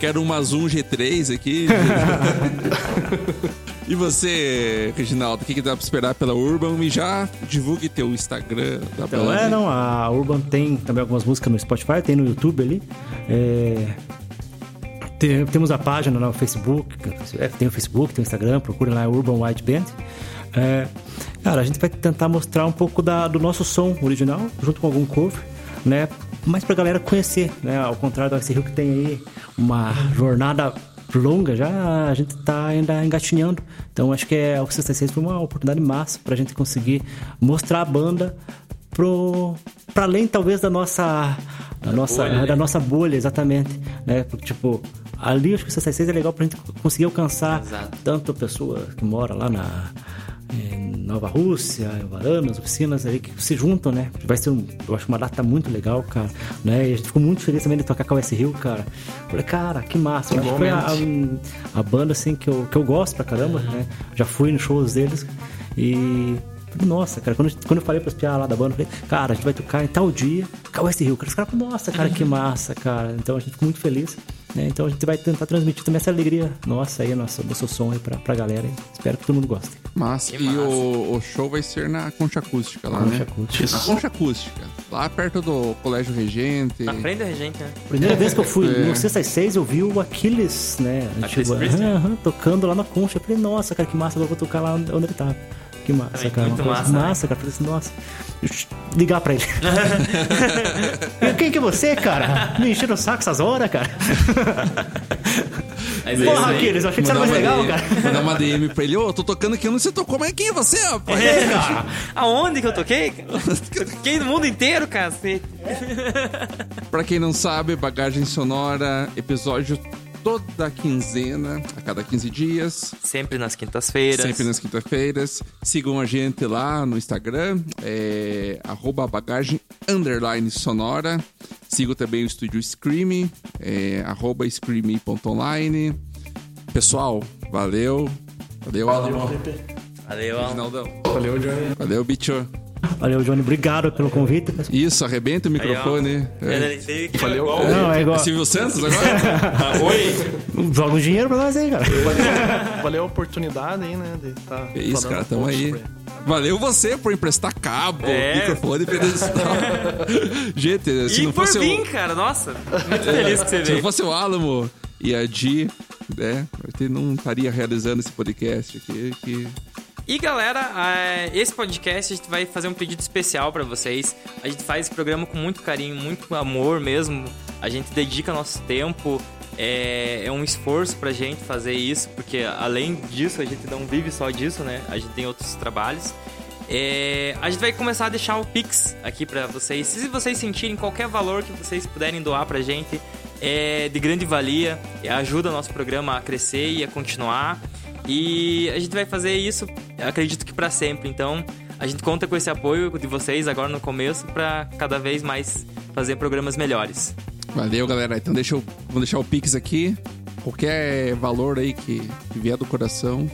[SPEAKER 4] Quero uma Zoom G3 aqui. e você, Reginaldo, o que, que dá pra esperar pela Urban? E já divulgue teu Instagram da
[SPEAKER 3] Então, é, não, a Urban tem também algumas músicas no Spotify, tem no YouTube ali. É, tem- temos a página no Facebook, é, tem o Facebook, tem o Instagram, procurem lá Urban White Band. É, cara, a gente vai tentar mostrar um pouco da- do nosso som original, junto com algum cover, né? Mas pra galera conhecer, né? Ao contrário do Ice Hill que tem aí uma jornada longa já, a gente tá ainda engatinhando. Então acho que é, o 66 foi uma oportunidade massa pra gente conseguir mostrar a banda pro para além talvez da nossa da nossa
[SPEAKER 2] bolha, né?
[SPEAKER 3] da nossa bolha exatamente né Porque, tipo ali acho que o 66 é legal pra gente conseguir alcançar
[SPEAKER 2] Exato.
[SPEAKER 3] tanto a pessoa que mora lá na em Nova Rússia, Varanas, oficinas ali que se juntam, né? Vai ser, um, eu acho uma data muito legal, cara, né? E a gente ficou muito feliz também de tocar com a S Rio, cara. Falei, cara, que massa. Que foi a, a, a banda, assim, que eu, que eu gosto pra caramba, né? Já fui nos shows deles e... Nossa, cara, quando, quando eu falei pras piadas lá da banda, eu falei, cara, a gente vai tocar em tal dia, com a West Hill. Cara, os caras nossa, cara, que massa, cara. Então a gente ficou muito feliz. Né? Então a gente vai tentar transmitir também essa alegria nossa aí, nosso, nosso som aí pra, pra galera. Aí. Espero que todo mundo goste.
[SPEAKER 4] Massa.
[SPEAKER 2] Que
[SPEAKER 4] E o, o show vai ser na Concha Acústica lá,
[SPEAKER 3] Concha
[SPEAKER 4] né?
[SPEAKER 3] Acústica.
[SPEAKER 4] Na Concha Acústica. Lá perto do Colégio Regente.
[SPEAKER 2] Na frente da regente, né?
[SPEAKER 3] Primeira vez que eu fui
[SPEAKER 4] É.
[SPEAKER 3] no Sexta 6, eu vi o Aquiles, né?
[SPEAKER 2] Aquiles
[SPEAKER 3] Tipo,
[SPEAKER 2] né?
[SPEAKER 3] aham, tocando lá na concha. Eu falei, nossa, cara, que massa, agora eu vou tocar lá onde ele tava. Que massa,
[SPEAKER 2] É,
[SPEAKER 3] cara.
[SPEAKER 2] muito massa, né?
[SPEAKER 3] massa, cara. Eu falei assim, nossa, eu ligar pra ele. Quem que é você, cara? Me encheram o saco essas horas, cara.
[SPEAKER 2] Mas é
[SPEAKER 3] Porra. Aquiles, eu achei que você era mais legal,
[SPEAKER 4] DM,
[SPEAKER 3] cara.
[SPEAKER 4] Mandar uma DM pra ele, ô, eu tô tocando aqui, onde você tocou? Mas quem é você, rapaz?
[SPEAKER 3] É, cara.
[SPEAKER 2] Aonde que eu toquei? Eu toquei no mundo inteiro, cacete.
[SPEAKER 4] Pra quem não sabe, Bagagem Sonora, episódio toda quinzena, a cada 15 dias,
[SPEAKER 2] Sempre nas quintas-feiras.
[SPEAKER 4] sempre nas quintas-feiras. Sigam a gente lá no Instagram, é, arroba bagagem underline sonora. Sigam também o estúdio Screamy, é, arroba screamy.online. Pessoal, valeu. Valeu, Alan.
[SPEAKER 2] Valeu, Alan.
[SPEAKER 1] Valeu, Johnny.
[SPEAKER 4] Valeu, bicho.
[SPEAKER 3] Valeu, Johnny. Obrigado pelo convite.
[SPEAKER 4] Isso, arrebenta o
[SPEAKER 2] Aí, ó.
[SPEAKER 4] microfone. É.
[SPEAKER 1] Valeu.
[SPEAKER 3] Não, é igual.
[SPEAKER 4] Silvio Santos agora?
[SPEAKER 2] Oi.
[SPEAKER 3] Joga um dinheiro pra nós aí, cara.
[SPEAKER 1] Valeu a oportunidade aí, né? De tá
[SPEAKER 4] É isso, cara, tamo aí.
[SPEAKER 1] sobre-
[SPEAKER 4] Valeu você por emprestar cabo,
[SPEAKER 2] É.
[SPEAKER 4] microfone, pedestal. Gente, se
[SPEAKER 2] E
[SPEAKER 4] não
[SPEAKER 2] por
[SPEAKER 4] fosse
[SPEAKER 2] vir,
[SPEAKER 4] o,
[SPEAKER 2] cara. Nossa. Muito feliz que você
[SPEAKER 4] se não
[SPEAKER 2] veio.
[SPEAKER 4] fosse o Alamo e a Di, né, a gente não estaria realizando esse podcast aqui. Que...
[SPEAKER 2] E galera, é, esse podcast a gente vai fazer um pedido especial pra vocês. A gente faz esse programa com muito carinho, muito amor mesmo. A gente dedica nosso tempo. É, é um esforço pra gente fazer isso, porque além disso, a gente não vive só disso, né? A gente tem outros trabalhos. É, a gente vai começar a deixar o Pix aqui para vocês. Se vocês sentirem qualquer valor que vocês puderem doar pra gente, é de grande valia, ajuda o nosso programa a crescer e a continuar. E a gente vai fazer isso, acredito que para sempre. Então, a gente conta com esse apoio de vocês agora no começo para cada vez mais fazer programas melhores.
[SPEAKER 4] Valeu, galera. Então deixa eu, vou deixar o Pix aqui. Qualquer valor aí que, que vier do coração,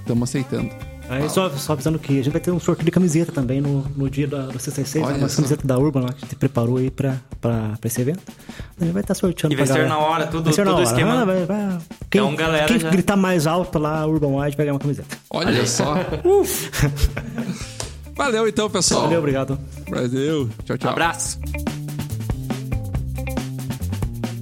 [SPEAKER 4] estamos aceitando.
[SPEAKER 3] Aí só, só avisando que a gente vai ter um sorteio de camiseta também no, no dia da, do CC6,
[SPEAKER 4] Olha
[SPEAKER 3] uma
[SPEAKER 4] só.
[SPEAKER 3] camiseta da Urban lá que a gente preparou aí pra, pra, pra esse evento. A gente vai estar sorteando
[SPEAKER 2] E vai
[SPEAKER 3] pra
[SPEAKER 2] ser
[SPEAKER 3] galera.
[SPEAKER 2] na hora, tudo-
[SPEAKER 3] Vai ser na
[SPEAKER 2] todo
[SPEAKER 3] hora.
[SPEAKER 2] esquema.
[SPEAKER 3] Ah, vai- vai- Quem,
[SPEAKER 2] Então, galera,
[SPEAKER 3] quem
[SPEAKER 2] já-
[SPEAKER 3] gritar mais alto lá, Urban Wide, vai ganhar uma camiseta.
[SPEAKER 4] Olha só. Valeu então, pessoal.
[SPEAKER 3] Valeu, obrigado.
[SPEAKER 4] Brasil. Tchau, tchau.
[SPEAKER 2] Abraço!